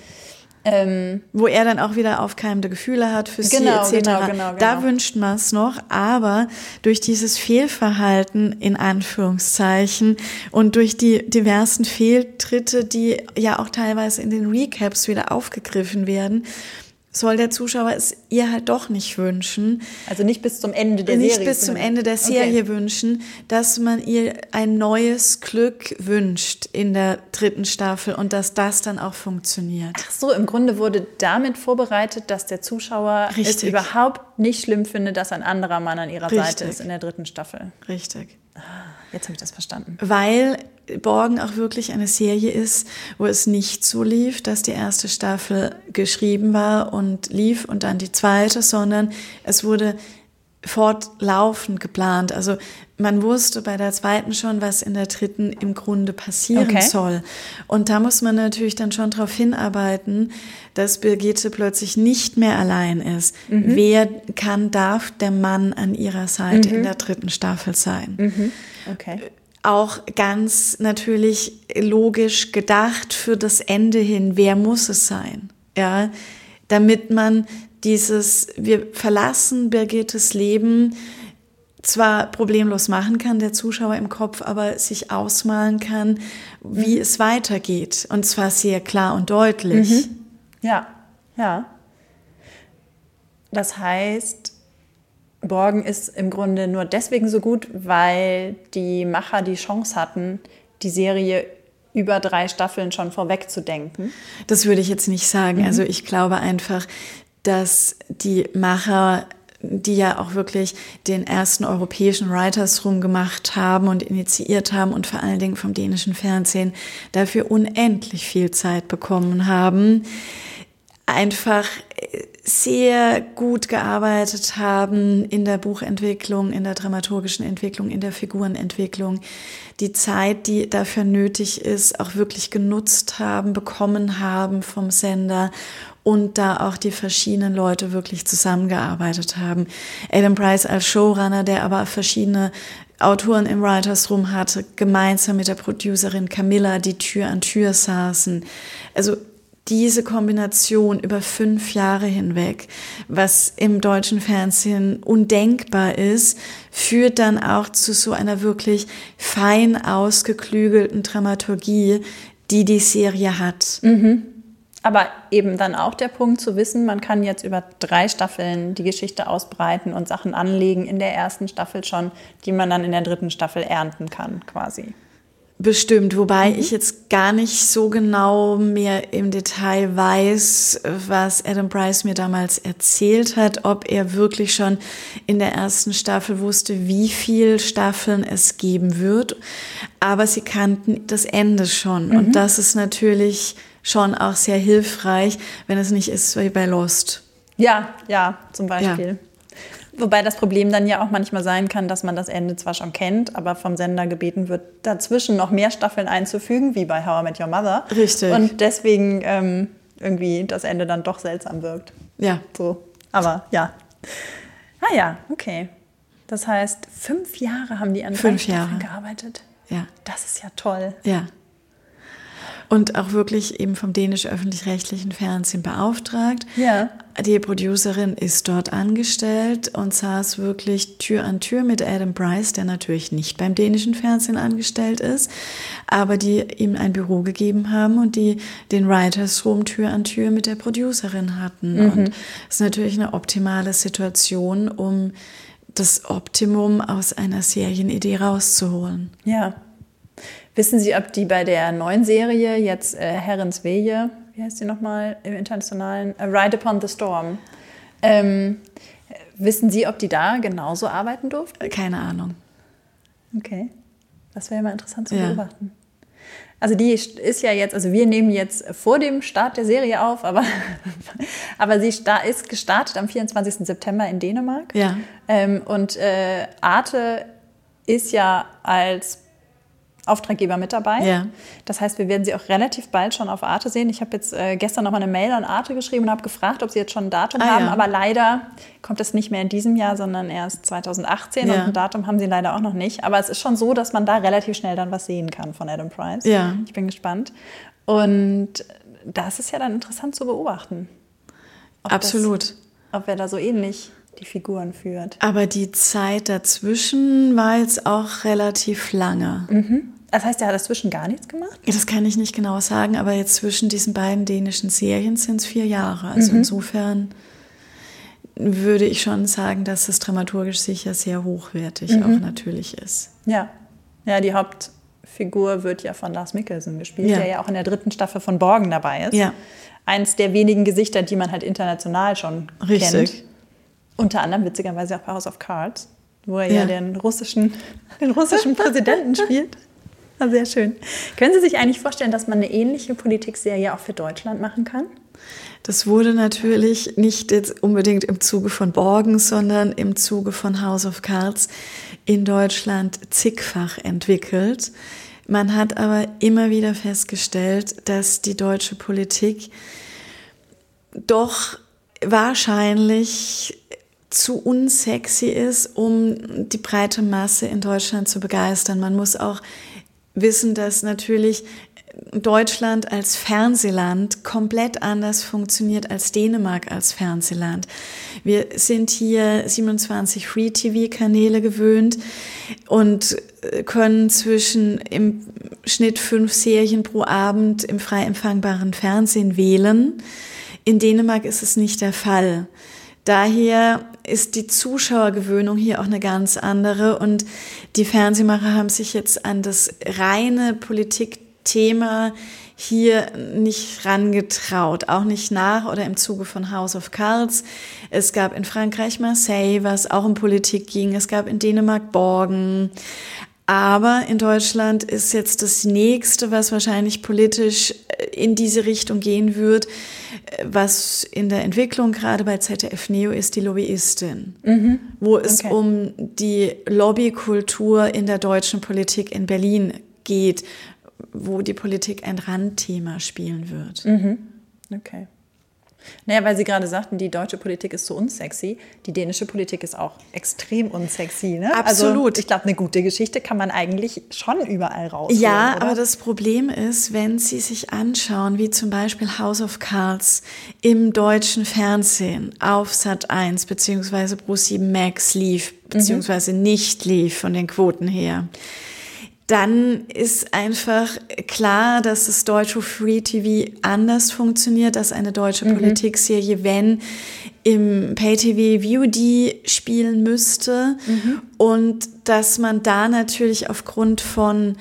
Ähm, Wo er dann auch wieder aufkeimende Gefühle hat für genau, sie etc. Genau, genau, genau. Da wünscht man es noch, aber durch dieses Fehlverhalten in Anführungszeichen und durch die diversen Fehltritte, die ja auch teilweise in den Recaps wieder aufgegriffen werden, soll der Zuschauer es ihr halt doch nicht wünschen. Also nicht bis zum Ende der nicht Serie. Nicht bis zum Ende der Serie okay. wünschen, dass man ihr ein neues Glück wünscht in der dritten Staffel und dass das dann auch funktioniert. Ach so, im Grunde wurde damit vorbereitet, dass der Zuschauer Richtig. es überhaupt nicht schlimm findet, dass ein anderer Mann an ihrer Richtig. Seite ist in der dritten Staffel. Richtig. Ah, jetzt habe ich das verstanden. Weil Borgen auch wirklich eine Serie ist, wo es nicht so lief, dass die erste Staffel geschrieben war und lief und dann die zweite, sondern es wurde fortlaufend geplant. Also man wusste bei der zweiten schon, was in der dritten im Grunde passieren okay. soll. Und da muss man natürlich dann schon darauf hinarbeiten, dass Birgitte plötzlich nicht mehr allein ist. Mhm. Wer kann, darf der Mann an ihrer Seite mhm. in der dritten Staffel sein? Mhm. Okay auch ganz natürlich logisch gedacht für das Ende hin, wer muss es sein? Ja, damit man dieses, wir verlassen Birgittes Leben zwar problemlos machen kann, der Zuschauer im Kopf, aber sich ausmalen kann, wie mhm. es weitergeht. Und zwar sehr klar und deutlich. Mhm. Ja, ja. Das heißt, Borgen ist im Grunde nur deswegen so gut, weil die Macher die Chance hatten, die Serie über drei Staffeln schon vorwegzudenken. Das würde ich jetzt nicht sagen. Mhm. Also ich glaube einfach, dass die Macher die ja auch wirklich den ersten europäischen Writers Room gemacht haben und initiiert haben und vor allen Dingen vom dänischen Fernsehen dafür unendlich viel Zeit bekommen haben, einfach sehr gut gearbeitet haben in der Buchentwicklung, in der dramaturgischen Entwicklung, in der Figurenentwicklung, die Zeit, die dafür nötig ist, auch wirklich genutzt haben, bekommen haben vom Sender und da auch die verschiedenen Leute wirklich zusammengearbeitet haben. Adam Price als Showrunner, der aber verschiedene Autoren im Writers Room hatte, gemeinsam mit der Producerin Camilla, die Tür an Tür saßen. Also diese Kombination über fünf Jahre hinweg, was im deutschen Fernsehen undenkbar ist, führt dann auch zu so einer wirklich fein ausgeklügelten Dramaturgie, die die Serie hat. Mhm. Aber eben dann auch der Punkt zu wissen, man kann jetzt über drei Staffeln die Geschichte ausbreiten und Sachen anlegen in der ersten Staffel schon, die man dann in der dritten Staffel ernten kann, quasi. Bestimmt, wobei mhm. ich jetzt gar nicht so genau mehr im Detail weiß, was Adam Bryce mir damals erzählt hat, ob er wirklich schon in der ersten Staffel wusste, wie viel Staffeln es geben wird. Aber sie kannten das Ende schon. Mhm. Und das ist natürlich schon auch sehr hilfreich, wenn es nicht ist wie bei Lost. Ja, ja, zum Beispiel. Ja. Wobei das Problem dann ja auch manchmal sein kann, dass man das Ende zwar schon kennt, aber vom Sender gebeten wird, dazwischen noch mehr Staffeln einzufügen, wie bei How I Met Your Mother. Richtig. Und deswegen ähm, irgendwie das Ende dann doch seltsam wirkt. Ja. So. Aber ja. Ah ja, okay. Das heißt, fünf Jahre haben die an Fünf Jahre. gearbeitet. Ja, Das ist ja toll. ja. Und auch wirklich eben vom dänisch-öffentlich-rechtlichen Fernsehen beauftragt. Ja. Die Producerin ist dort angestellt und saß wirklich Tür an Tür mit Adam Bryce, der natürlich nicht beim dänischen Fernsehen angestellt ist, aber die ihm ein Büro gegeben haben und die den Writers Room Tür an Tür mit der Producerin hatten. Und das ist natürlich eine optimale Situation, um das Optimum aus einer Serienidee rauszuholen. Ja. Wissen Sie, ob die bei der neuen Serie jetzt äh, Herrens Wehe, wie heißt die nochmal im internationalen? A Ride Upon the Storm. Ähm, wissen Sie, ob die da genauso arbeiten durften? Keine Ahnung. Okay. Das wäre ja mal interessant zu Ja. beobachten. Also die ist ja jetzt, also wir nehmen jetzt vor dem Start der Serie auf, aber, aber sie ist gestartet am 24. September in Dänemark. Ja. Ähm, und äh, Arte ist ja als Auftraggeber mit dabei. Ja. Das heißt, wir werden sie auch relativ bald schon auf Arte sehen. Ich habe jetzt äh, gestern noch mal eine Mail an Arte geschrieben und habe gefragt, ob sie jetzt schon ein Datum Ah, haben. ja. Aber leider kommt es nicht mehr in diesem Jahr, sondern erst 2018. Und Ja. ein Datum haben sie leider auch noch nicht. Aber es ist schon so, dass man da relativ schnell dann was sehen kann von Adam Price. Ja. Ich bin gespannt. Und das ist ja dann interessant zu beobachten. Ob Absolut. Das, ob er da so ähnlich die Figuren führt. Aber die Zeit dazwischen war jetzt auch relativ lange. Das heißt, er hat dazwischen gar nichts gemacht? Das kann ich nicht genau sagen, aber jetzt zwischen diesen beiden dänischen Serien sind es vier Jahre. Also insofern würde ich schon sagen, dass es dramaturgisch sicher sehr hochwertig auch natürlich ist. Ja. Ja, die Hauptfigur wird ja von Lars Mikkelsen gespielt, Ja. der ja auch in der dritten Staffel von Borgen dabei ist. Ja. Eins der wenigen Gesichter, die man halt international schon Richtig. kennt. Unter anderem witzigerweise auch bei House of Cards, wo er ja, Ja. den russischen, den russischen Präsidenten spielt. Ah, Sehr schön. Können Sie sich eigentlich vorstellen, dass man eine ähnliche Politikserie auch für Deutschland machen kann? Das wurde natürlich nicht jetzt unbedingt im Zuge von Borgen, sondern im Zuge von House of Cards in Deutschland zigfach entwickelt. Man hat aber immer wieder festgestellt, dass die deutsche Politik doch wahrscheinlich zu unsexy ist, um die breite Masse in Deutschland zu begeistern. Man muss auch wissen, dass natürlich Deutschland als Fernsehland komplett anders funktioniert als Dänemark als Fernsehland. Wir sind hier 27 Free-TV-Kanäle gewöhnt und äh, können zwischen im Schnitt fünf Serien pro Abend im frei empfangbaren Fernsehen wählen. In Dänemark ist es nicht der Fall. Daher ist die Zuschauergewöhnung hier auch eine ganz andere und die Fernsehmacher haben sich jetzt an das reine Politikthema hier nicht rangetraut, auch nicht nach oder im Zuge von House of Cards. Es gab in Frankreich Marseille, was auch um Politik ging. Es gab in Dänemark Borgen. Aber in Deutschland ist jetzt das nächste, was wahrscheinlich politisch äh, in diese Richtung gehen wird, äh, was in der Entwicklung gerade bei ZDF Neo ist, die Lobbyistin, wo es Okay. um die Lobbykultur in der deutschen Politik in Berlin geht, wo die Politik ein Randthema spielen wird. Okay. Naja, weil Sie gerade sagten, die deutsche Politik ist so unsexy. Die dänische Politik ist auch extrem unsexy. Ne? Also, Absolut. ich glaube, eine gute Geschichte kann man eigentlich schon überall raus. Ja, oder? aber das Problem ist, wenn Sie sich anschauen, wie zum Beispiel House of Cards im deutschen Fernsehen auf Sat 1 bzw. Pro7 Max lief, beziehungsweise nicht lief von den Quoten her, dann ist einfach klar, dass das deutsche Free TV anders funktioniert als eine deutsche Politikserie, wenn im Pay-TV VOD spielen müsste. Und dass man da natürlich aufgrund von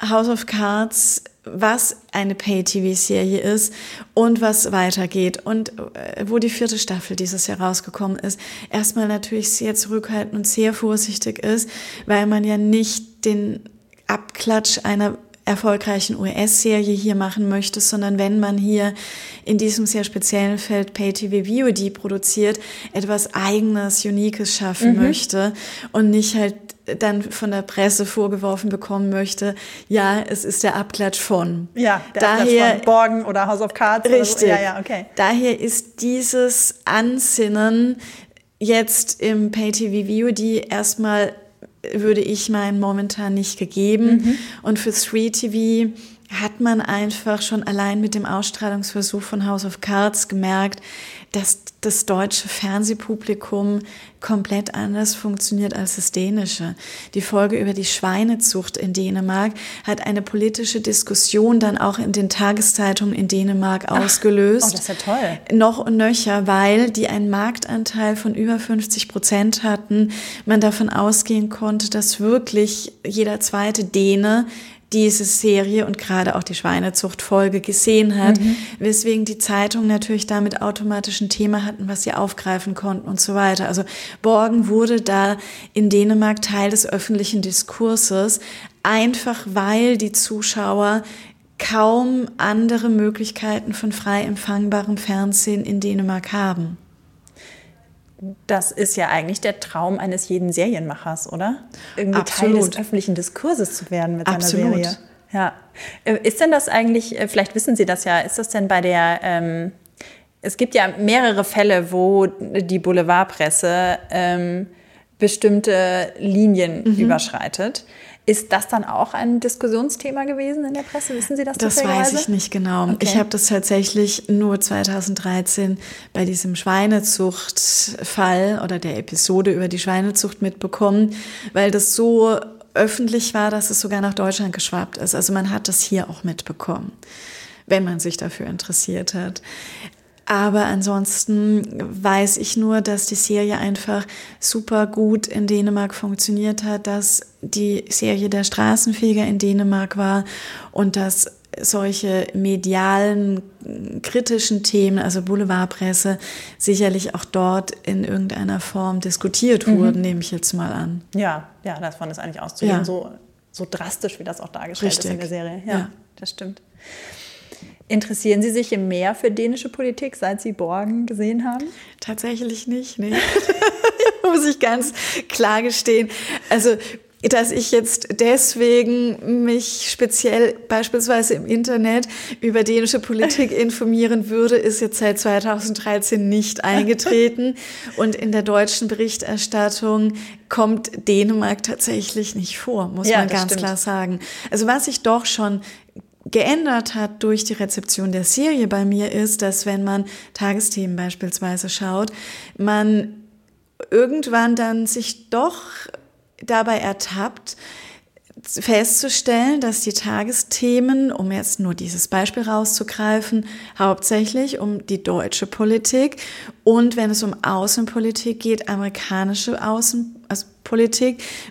House of Cards was eine Pay-TV-Serie ist und was weitergeht. Und äh, wo die vierte Staffel dieses Jahr rausgekommen ist, erstmal natürlich sehr zurückhaltend und sehr vorsichtig ist, weil man ja nicht den Abklatsch einer erfolgreichen US-Serie hier machen möchte, sondern wenn man hier in diesem sehr speziellen Feld Pay-TV VOD produziert, etwas eigenes, Uniques schaffen möchte und nicht halt dann von der Presse vorgeworfen bekommen möchte, ja, es ist der Abklatsch von. ja, der daher, Abklatsch von Borgen oder House of Cards. Oder so. Richtig. Ja, ja, okay. Daher ist dieses Ansinnen jetzt im Pay-TV-VOD erstmal würde ich meinen momentan nicht gegeben. Mhm. Und für 3TV hat man einfach schon allein mit dem Ausstrahlungsversuch von House of Cards gemerkt, dass das deutsche Fernsehpublikum komplett anders funktioniert als das dänische. Die Folge über die Schweinezucht in Dänemark hat eine politische Diskussion dann auch in den Tageszeitungen in Dänemark Ach, ausgelöst. Oh, das ist ja toll. Noch und nöcher, weil die einen Marktanteil von über 50 Prozent hatten. Man davon ausgehen konnte, dass wirklich jeder zweite Däne diese Serie und gerade auch die Schweinezuchtfolge gesehen hat, mhm. weswegen die Zeitungen natürlich damit automatisch ein Thema hatten, was sie aufgreifen konnten und so weiter. Also Borgen wurde da in Dänemark Teil des öffentlichen Diskurses, einfach weil die Zuschauer kaum andere Möglichkeiten von frei empfangbarem Fernsehen in Dänemark haben das ist ja eigentlich der Traum eines jeden Serienmachers, oder? Irgendwie Absolut. Teil des öffentlichen Diskurses zu werden mit Absolut. seiner Serie. Ja. Äh, ist denn das eigentlich, äh, vielleicht wissen Sie das ja, ist das denn bei der, ähm, es gibt ja mehrere Fälle, wo die Boulevardpresse ähm, bestimmte Linien mhm. überschreitet. Ist das dann auch ein Diskussionsthema gewesen in der Presse? Wissen Sie das? Das weiß ich nicht genau. Okay. Ich habe das tatsächlich nur 2013 bei diesem Schweinezuchtfall oder der Episode über die Schweinezucht mitbekommen, weil das so öffentlich war, dass es sogar nach Deutschland geschwappt ist. Also man hat das hier auch mitbekommen, wenn man sich dafür interessiert hat. Aber ansonsten weiß ich nur, dass die Serie einfach super gut in Dänemark funktioniert hat, dass die Serie der Straßenfeger in Dänemark war und dass solche medialen, kritischen Themen, also Boulevardpresse, sicherlich auch dort in irgendeiner Form diskutiert mhm. wurden, nehme ich jetzt mal an. Ja, ja, davon ist eigentlich auszugehen, ja. so, so drastisch, wie das auch dargestellt Richtig. ist in der Serie. Ja, ja, das stimmt. Interessieren Sie sich mehr für dänische Politik, seit Sie Borgen gesehen haben? Tatsächlich nicht, nee. Muss ich ganz klar gestehen. Also dass ich jetzt deswegen mich speziell beispielsweise im Internet über dänische Politik informieren würde, ist jetzt seit 2013 nicht eingetreten. Und in der deutschen Berichterstattung kommt Dänemark tatsächlich nicht vor, muss ja, man ganz stimmt. klar sagen. Also was ich doch schon geändert hat durch die Rezeption der Serie bei mir ist, dass wenn man Tagesthemen beispielsweise schaut, man irgendwann dann sich doch dabei ertappt, festzustellen, dass die Tagesthemen, um jetzt nur dieses Beispiel rauszugreifen, hauptsächlich um die deutsche Politik und wenn es um Außenpolitik geht, amerikanische Außenpolitik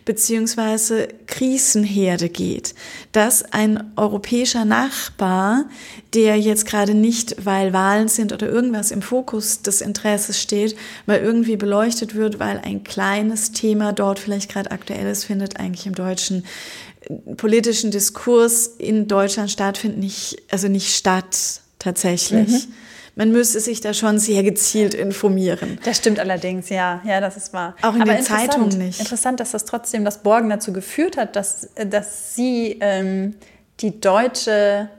beziehungsweise Krisenherde geht. Dass ein europäischer Nachbar, der jetzt gerade nicht, weil Wahlen sind oder irgendwas im Fokus des Interesses steht, mal irgendwie beleuchtet wird, weil ein kleines Thema dort vielleicht gerade aktuell ist, findet eigentlich im deutschen äh, politischen Diskurs in Deutschland stattfindet, nicht, also nicht statt tatsächlich. Mhm man müsste sich da schon sehr gezielt informieren. Das stimmt allerdings, ja. Ja, das ist wahr. Auch in Aber den Zeitungen nicht. Interessant, dass das trotzdem das Borgen dazu geführt hat, dass, dass Sie ähm, die deutsche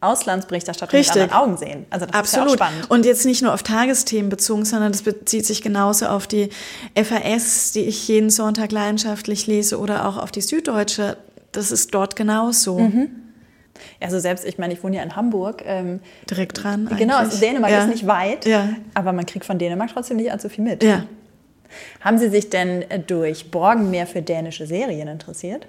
Auslandsberichterstattung Richtig. mit anderen Augen sehen. Also das Absolut. ist ja auch spannend. Und jetzt nicht nur auf Tagesthemen bezogen, sondern das bezieht sich genauso auf die FAS, die ich jeden Sonntag leidenschaftlich lese, oder auch auf die Süddeutsche. Das ist dort genauso. Mhm. Also selbst, ich meine, ich wohne ja in Hamburg. Ähm, Direkt dran. Genau, also Dänemark ja. ist nicht weit, ja. aber man kriegt von Dänemark trotzdem nicht allzu viel mit. Ja. Haben Sie sich denn durch Borgen mehr für dänische Serien interessiert?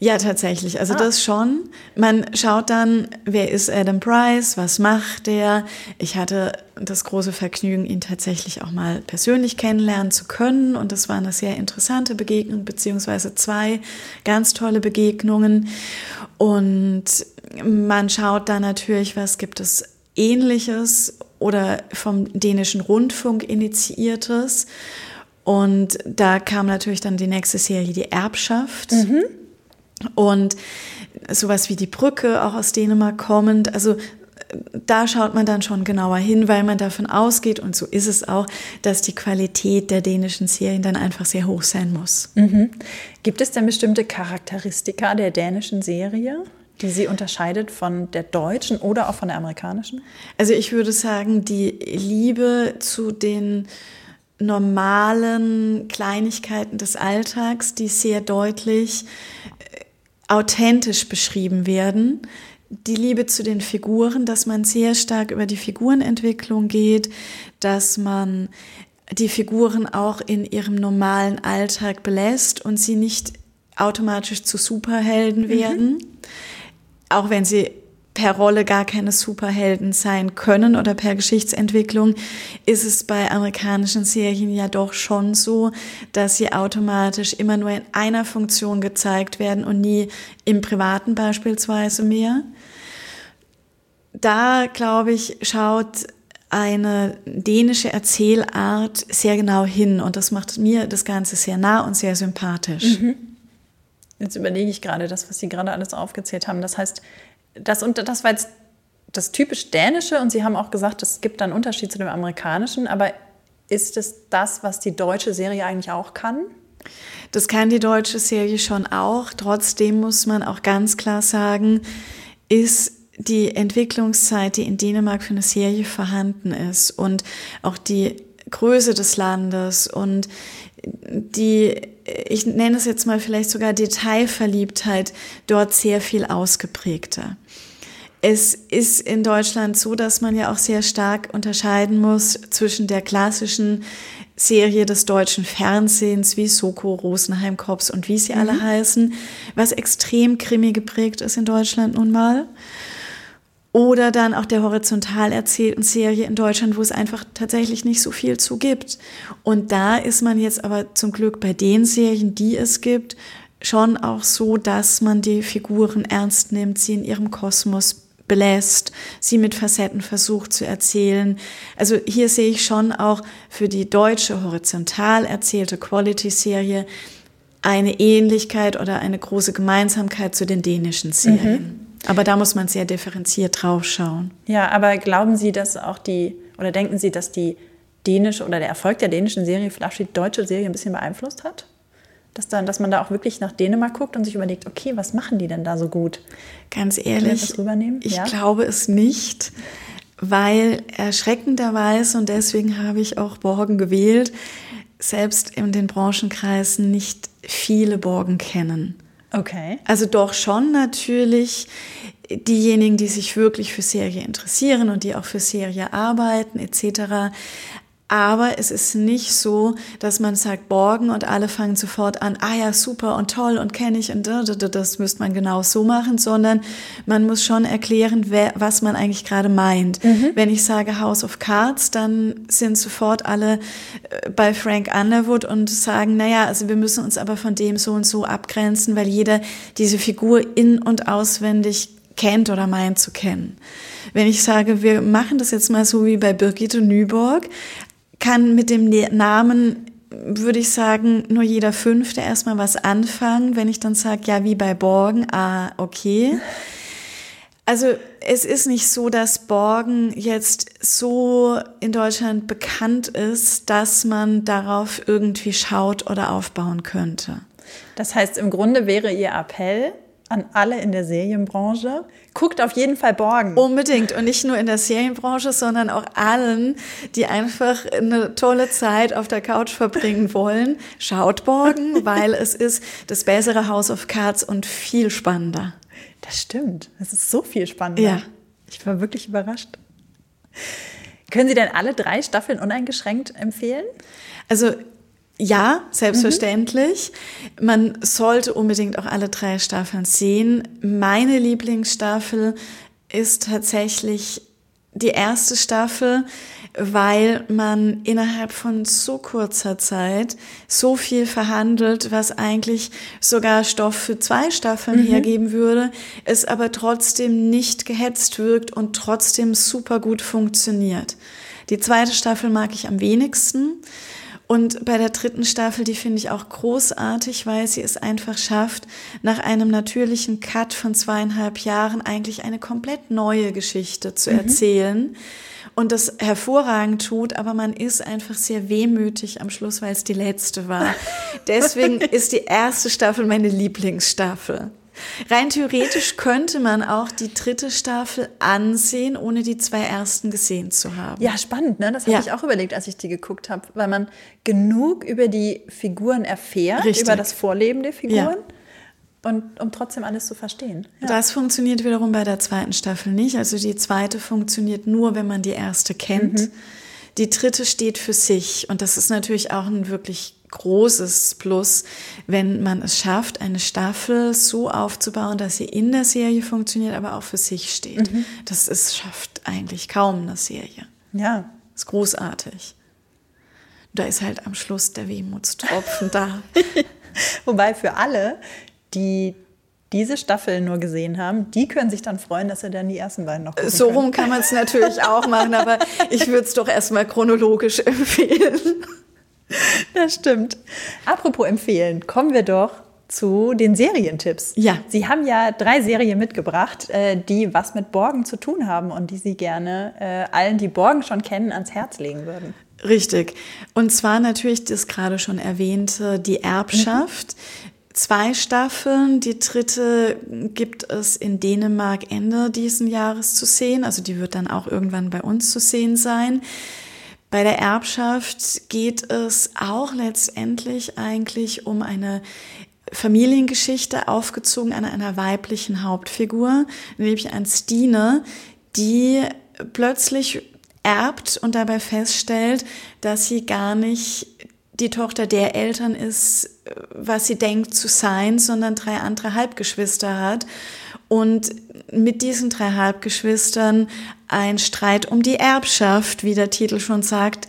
Ja, tatsächlich. Also ah. das schon. Man schaut dann, wer ist Adam Price, was macht der. Ich hatte das große Vergnügen, ihn tatsächlich auch mal persönlich kennenlernen zu können. Und das war eine sehr interessante Begegnung, beziehungsweise zwei ganz tolle Begegnungen. Und man schaut dann natürlich, was gibt es Ähnliches oder vom dänischen Rundfunk initiiertes. Und da kam natürlich dann die nächste Serie, die Erbschaft. Mhm. Und sowas wie die Brücke, auch aus Dänemark kommend. Also da schaut man dann schon genauer hin, weil man davon ausgeht, und so ist es auch, dass die Qualität der dänischen Serien dann einfach sehr hoch sein muss. Mhm. Gibt es denn bestimmte Charakteristika der dänischen Serie? die sie unterscheidet von der deutschen oder auch von der amerikanischen? Also ich würde sagen, die Liebe zu den normalen Kleinigkeiten des Alltags, die sehr deutlich äh, authentisch beschrieben werden. Die Liebe zu den Figuren, dass man sehr stark über die Figurenentwicklung geht, dass man die Figuren auch in ihrem normalen Alltag belässt und sie nicht automatisch zu Superhelden mhm. werden, mhm. auch wenn sie per Rolle gar keine Superhelden sein können oder per Geschichtsentwicklung, ist es bei amerikanischen Serien ja doch schon so, dass sie automatisch immer nur in einer Funktion gezeigt werden und nie im Privaten beispielsweise mehr. Da, glaube ich, schaut eine dänische Erzählart sehr genau hin und das macht mir das Ganze sehr nah und sehr sympathisch. Mhm. Jetzt überlege ich gerade das, was Sie gerade alles aufgezählt haben. Das heißt, das, und das war jetzt das typisch Dänische und Sie haben auch gesagt, es gibt einen Unterschied zu dem Amerikanischen, aber ist es das, was die deutsche Serie eigentlich auch kann? Das kann die deutsche Serie schon auch. Trotzdem muss man auch ganz klar sagen, ist die Entwicklungszeit, die in Dänemark für eine Serie vorhanden ist und auch die Größe des Landes und die, ich nenne es jetzt mal vielleicht sogar Detailverliebtheit, dort sehr viel ausgeprägter. Es ist in Deutschland so, dass man ja auch sehr stark unterscheiden muss zwischen der klassischen Serie des deutschen Fernsehens wie Soko, Rosenheim, Kops und wie sie mhm. alle heißen, was extrem krimi geprägt ist in Deutschland nun mal. Oder dann auch der horizontal erzählten Serie in Deutschland, wo es einfach tatsächlich nicht so viel zu gibt. Und da ist man jetzt aber zum Glück bei den Serien, die es gibt, schon auch so, dass man die Figuren ernst nimmt, sie in ihrem Kosmos belässt, sie mit Facetten versucht zu erzählen. Also hier sehe ich schon auch für die deutsche horizontal erzählte Quality-Serie eine Ähnlichkeit oder eine große Gemeinsamkeit zu den dänischen Serien. Mhm. Aber da muss man sehr differenziert drauf schauen. Ja, aber glauben Sie, dass auch die, oder denken Sie, dass die dänische oder der Erfolg der dänischen Serie vielleicht die deutsche Serie ein bisschen beeinflusst hat? Dass, dann, dass man da auch wirklich nach Dänemark guckt und sich überlegt, okay, was machen die denn da so gut? Ganz ehrlich, ich ja? glaube es nicht, weil erschreckenderweise, und deswegen habe ich auch Borgen gewählt, selbst in den Branchenkreisen nicht viele Borgen kennen. Okay. Also doch schon natürlich diejenigen, die sich wirklich für Serie interessieren und die auch für Serie arbeiten etc. Aber es ist nicht so, dass man sagt Borgen und alle fangen sofort an, ah ja, super und toll und kenne ich und das müsste man genau so machen, sondern man muss schon erklären, wer, was man eigentlich gerade meint. Mhm. Wenn ich sage House of Cards, dann sind sofort alle äh, bei Frank Underwood und sagen, naja, also wir müssen uns aber von dem so und so abgrenzen, weil jeder diese Figur in- und auswendig kennt oder meint zu kennen. Wenn ich sage, wir machen das jetzt mal so wie bei Birgitte Nyborg, kann mit dem Namen, würde ich sagen, nur jeder Fünfte erstmal was anfangen. Wenn ich dann sage, ja, wie bei Borgen, ah, okay. Also es ist nicht so, dass Borgen jetzt so in Deutschland bekannt ist, dass man darauf irgendwie schaut oder aufbauen könnte. Das heißt, im Grunde wäre Ihr Appell, an alle in der Serienbranche. Guckt auf jeden Fall Borgen. Unbedingt. Und nicht nur in der Serienbranche, sondern auch allen, die einfach eine tolle Zeit auf der Couch verbringen wollen. Schaut Borgen, weil es ist das bessere House of Cards und viel spannender. Das stimmt. Es ist so viel spannender. Ja. Ich war wirklich überrascht. Können Sie denn alle drei Staffeln uneingeschränkt empfehlen? Also ja, selbstverständlich. Mhm. Man sollte unbedingt auch alle drei Staffeln sehen. Meine Lieblingsstaffel ist tatsächlich die erste Staffel, weil man innerhalb von so kurzer Zeit so viel verhandelt, was eigentlich sogar Stoff für zwei Staffeln mhm. hergeben würde, es aber trotzdem nicht gehetzt wirkt und trotzdem super gut funktioniert. Die zweite Staffel mag ich am wenigsten. Und bei der dritten Staffel, die finde ich auch großartig, weil sie es einfach schafft, nach einem natürlichen Cut von zweieinhalb Jahren eigentlich eine komplett neue Geschichte zu mhm. erzählen. Und das hervorragend tut, aber man ist einfach sehr wehmütig am Schluss, weil es die letzte war. Deswegen ist die erste Staffel meine Lieblingsstaffel. Rein theoretisch könnte man auch die dritte Staffel ansehen, ohne die zwei ersten gesehen zu haben. Ja, spannend, ne? Das habe Ja. ich auch überlegt, als ich die geguckt habe, weil man genug über die Figuren erfährt, Richtig. über das Vorleben der Figuren Ja. und um trotzdem alles zu verstehen. Ja. Das funktioniert wiederum bei der zweiten Staffel nicht. Also die zweite funktioniert nur, wenn man die erste kennt. Die dritte steht für sich. Und das ist natürlich auch ein wirklich großes Plus, wenn man es schafft, eine Staffel so aufzubauen, dass sie in der Serie funktioniert, aber auch für sich steht. Das ist, schafft eigentlich kaum eine Serie. ja. ist großartig. Da ist halt am Schluss der Wehmutstropfen da. Wobei für alle, die diese Staffel nur gesehen haben, die können sich dann freuen, dass sie dann die ersten beiden noch gucken So rum kann man es natürlich auch machen, aber ich würde es doch erstmal chronologisch empfehlen. Das stimmt. Apropos empfehlen, kommen wir doch zu den Serientipps. Ja. Sie haben ja drei Serien mitgebracht, äh, die was mit Borgen zu tun haben und die Sie gerne äh, allen, die Borgen schon kennen, ans Herz legen würden. Richtig. Und zwar natürlich das gerade schon erwähnte, die Erbschaft. Zwei Staffeln. Die dritte gibt es in Dänemark Ende diesen Jahres zu sehen. Also die wird dann auch irgendwann bei uns zu sehen sein. Bei der Erbschaft geht es auch letztendlich eigentlich um eine Familiengeschichte aufgezogen an einer weiblichen Hauptfigur, nämlich an Stine, die plötzlich erbt und dabei feststellt, dass sie gar nicht die Tochter der Eltern ist, was sie denkt zu sein, sondern drei andere Halbgeschwister hat. Und mit diesen drei Halbgeschwistern ein Streit um die Erbschaft, wie der Titel schon sagt,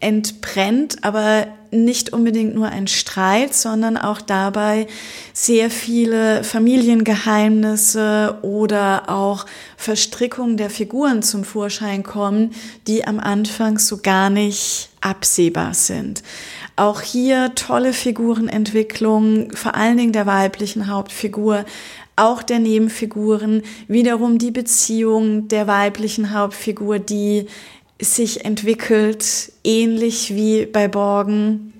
entbrennt, aber nicht unbedingt nur ein Streit, sondern auch dabei sehr viele Familiengeheimnisse oder auch Verstrickungen der Figuren zum Vorschein kommen, die am Anfang so gar nicht absehbar sind. Auch hier tolle Figurenentwicklung, vor allen Dingen der weiblichen Hauptfigur, auch der Nebenfiguren, wiederum die Beziehung der weiblichen Hauptfigur, die sich entwickelt, ähnlich wie bei Borgen.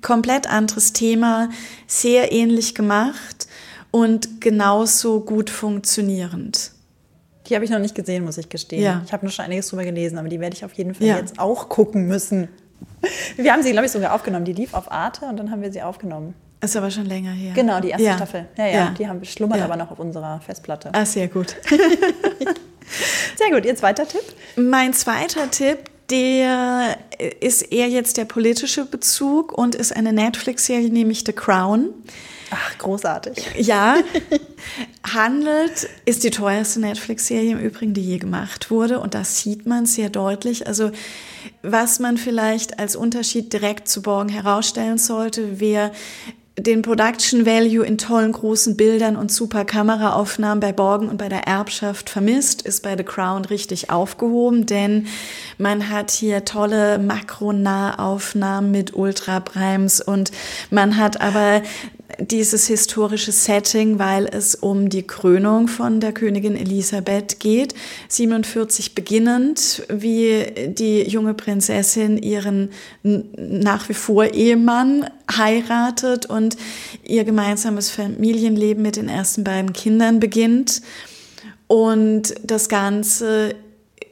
Komplett anderes Thema, sehr ähnlich gemacht und genauso gut funktionierend. Die habe ich noch nicht gesehen, muss ich gestehen. Ja. Ich habe nur schon einiges drüber gelesen, aber die werde ich auf jeden Fall Ja. jetzt auch gucken müssen. Wir haben sie, glaube ich, sogar aufgenommen. Die lief auf Arte und dann haben wir sie aufgenommen. Ist aber schon länger her. Genau, die erste Ja. Staffel. Ja, ja, Ja. die haben schlummern Ja. aber noch auf unserer Festplatte. Ah, sehr gut. Sehr gut, Ihr zweiter Tipp? Mein zweiter Tipp, der ist eher jetzt der politische Bezug und ist eine Netflix-Serie, nämlich The Crown. Ach, großartig. Ja, handelt, ist die teuerste Netflix-Serie im Übrigen, die je gemacht wurde. Und das sieht man sehr deutlich. Also, was man vielleicht als Unterschied direkt zu Borgen herausstellen sollte, wer den Production Value in tollen großen Bildern und super Kameraaufnahmen bei Borgen und bei der Erbschaft vermisst, ist bei The Crown richtig aufgehoben, denn man hat hier tolle Makronahaufnahmen mit Ultraprimes und man hat aber dieses historische Setting, weil es um die Krönung von der Königin Elisabeth geht. 47 beginnend, wie die junge Prinzessin ihren nach wie vor Ehemann heiratet und ihr gemeinsames Familienleben mit den ersten beiden Kindern beginnt. Und das Ganze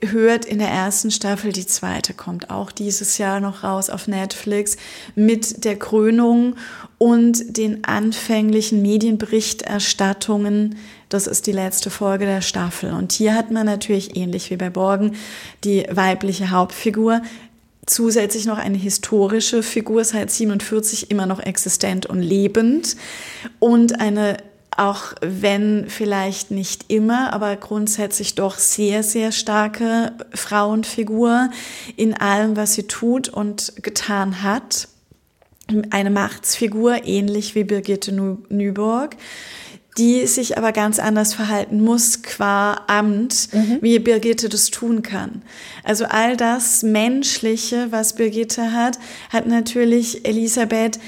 hört in der ersten Staffel, die zweite kommt auch dieses Jahr noch raus auf Netflix, mit der Krönung und den anfänglichen Medienberichterstattungen. Das ist die letzte Folge der Staffel. Und hier hat man natürlich ähnlich wie bei Borgen die weibliche Hauptfigur, zusätzlich noch eine historische Figur, seit 47 immer noch existent und lebend und eine auch wenn vielleicht nicht immer, aber grundsätzlich doch sehr, sehr starke Frauenfigur in allem, was sie tut und getan hat. Eine Machtsfigur, ähnlich wie Birgitte Nü- Nyborg, die sich aber ganz anders verhalten muss qua Amt, wie Birgitte das tun kann. Also all das Menschliche, was Birgitte hat, hat natürlich Elisabeth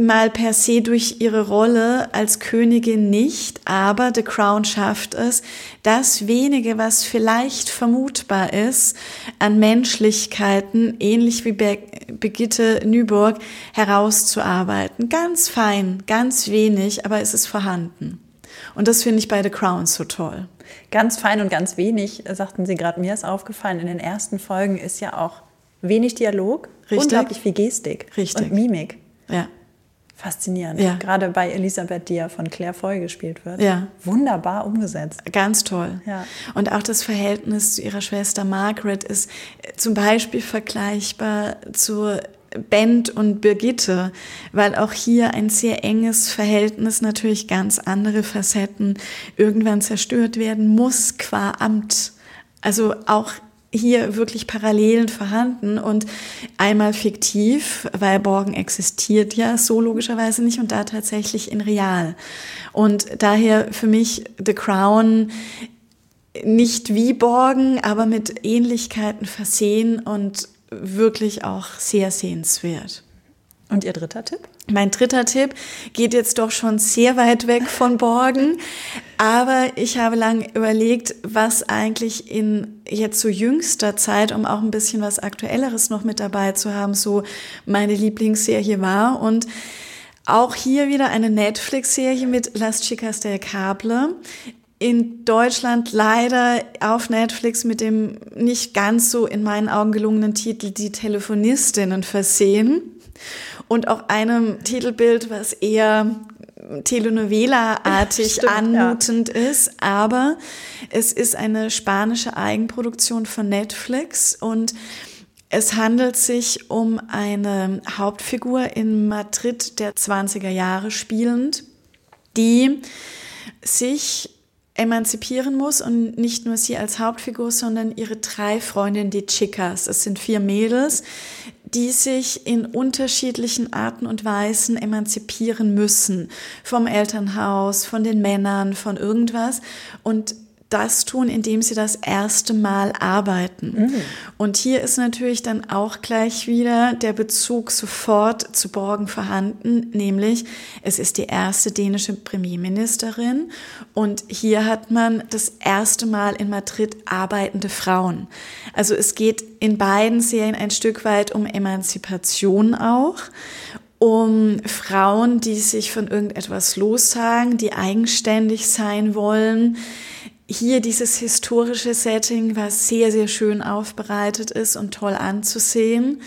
mal per se durch ihre Rolle als Königin nicht, aber The Crown schafft es, das wenige, was vielleicht vermutbar ist, an Menschlichkeiten, ähnlich wie Be Birgitte Nyborg, herauszuarbeiten. Ganz fein, ganz wenig, aber es ist vorhanden. Und das finde ich bei The Crown so toll. Ganz fein und ganz wenig, äh, sagten Sie gerade, mir ist aufgefallen, in den ersten Folgen ist ja auch wenig Dialog, Richtig. unglaublich viel Gestik Richtig. und Mimik. Ja. Faszinierend. Ja. Gerade bei Elisabeth, die ja von Claire Foy gespielt wird. Ja. Wunderbar umgesetzt. Ganz toll. Ja. Und auch das Verhältnis zu ihrer Schwester Margaret ist äh, zum Beispiel vergleichbar zu Bent und Birgitte, weil auch hier ein sehr enges Verhältnis natürlich ganz andere Facetten irgendwann zerstört werden muss qua Amt. Also auch hier wirklich Parallelen vorhanden und einmal fiktiv, weil Borgen existiert ja so logischerweise nicht und da tatsächlich in real. Und daher für mich The Crown nicht wie Borgen, aber mit Ähnlichkeiten versehen und wirklich auch sehr sehenswert. Und Ihr dritter Tipp? Mein dritter Tipp geht jetzt doch schon sehr weit weg von Borgen, aber ich habe lange überlegt, was eigentlich in jetzt so jüngster Zeit, um auch ein bisschen was Aktuelleres noch mit dabei zu haben, so meine Lieblingsserie war. Und auch hier wieder eine Netflix-Serie mit Las Chicas del Cable, in Deutschland leider auf Netflix mit dem nicht ganz so in meinen Augen gelungenen Titel Die Telefonistinnen versehen und auch einem Titelbild, was eher Telenovela-artig anmutend ja. ist, aber es ist eine spanische Eigenproduktion von Netflix und es handelt sich um eine Hauptfigur in Madrid der 20er Jahre spielend, die sich emanzipieren muss und nicht nur sie als Hauptfigur, sondern ihre drei Freundinnen, die Chicas. Es sind vier Mädels, die sich in unterschiedlichen Arten und Weisen emanzipieren müssen. Vom Elternhaus, von den Männern, von irgendwas. Und das tun, indem sie das erste Mal arbeiten. Mhm. Und hier ist natürlich dann auch gleich wieder der Bezug sofort zu Borgen vorhanden, nämlich es ist die erste dänische Premierministerin und hier hat man das erste Mal in Madrid arbeitende Frauen. Also es geht in beiden Serien ein Stück weit um Emanzipation auch um Frauen, die sich von irgendetwas lossagen, die eigenständig sein wollen, hier dieses historische Setting, was sehr, sehr schön aufbereitet ist und toll anzusehen,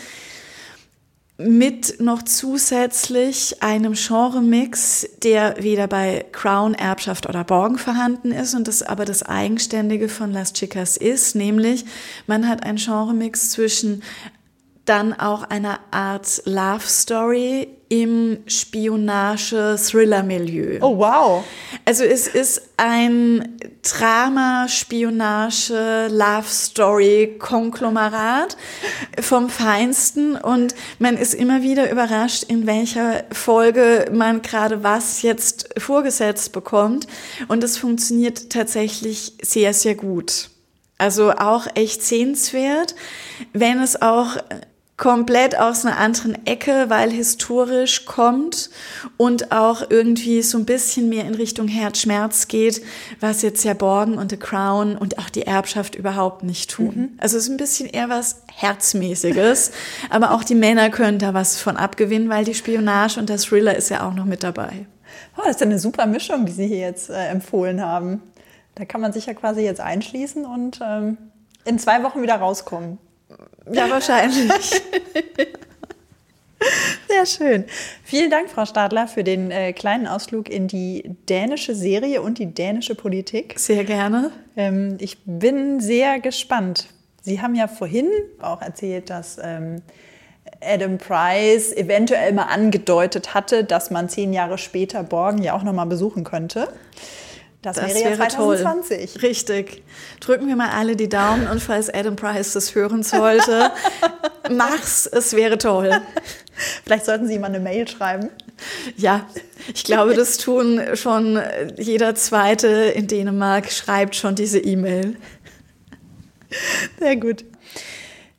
mit noch zusätzlich einem Genremix, der weder bei Crown, Erbschaft oder Borgen vorhanden ist und das aber das Eigenständige von Las Chicas ist, nämlich man hat ein Genremix zwischen dann auch einer Art Love Story im Spionage-Thriller-Milieu. Oh, wow. Also es ist ein Drama, Spionage, Love Story, Konglomerat vom Feinsten und man ist immer wieder überrascht, in welcher Folge man gerade was jetzt vorgesetzt bekommt und es funktioniert tatsächlich sehr, sehr gut. Also auch echt sehenswert, wenn es auch komplett aus einer anderen Ecke, weil historisch kommt und auch irgendwie so ein bisschen mehr in Richtung Herzschmerz geht, was jetzt ja Borgen und The Crown und auch die Erbschaft überhaupt nicht tun. Mhm. Also es ist ein bisschen eher was Herzmäßiges, aber auch die Männer können da was von abgewinnen, weil die Spionage und das Thriller ist ja auch noch mit dabei. Oh, das ist eine super Mischung, die Sie hier jetzt äh, empfohlen haben. Da kann man sich ja quasi jetzt einschließen und ähm, in zwei Wochen wieder rauskommen. Ja, wahrscheinlich. Sehr schön. Vielen Dank, Frau Stadler, für den äh, kleinen Ausflug in die dänische Serie und die dänische Politik. Sehr gerne. Ähm, ich bin sehr gespannt. Sie haben ja vorhin auch erzählt, dass ähm, Adam Price eventuell mal angedeutet hatte, dass man zehn Jahre später Borgen ja auch noch mal besuchen könnte. Das, das wäre, ja 2020. Toll. Richtig. Drücken wir mal alle die Daumen und falls Adam Price das hören sollte, mach's, es wäre toll. Vielleicht sollten Sie mal eine Mail schreiben. Ja, ich glaube, das tun schon jeder Zweite in Dänemark, schreibt schon diese E-Mail. Sehr gut.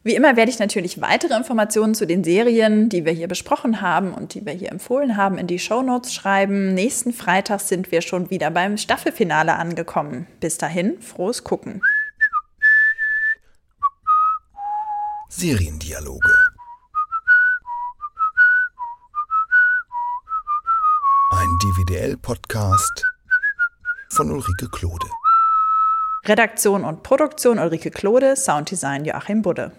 Wie immer werde ich natürlich weitere Informationen zu den Serien, die wir hier besprochen haben und die wir hier empfohlen haben, in die Shownotes schreiben. Nächsten Freitag sind wir schon wieder beim Staffelfinale angekommen. Bis dahin, frohes Gucken. Seriendialoge. Ein DVDL-Podcast von Ulrike Klode. Redaktion und Produktion Ulrike Klode, Sounddesign Joachim Budde.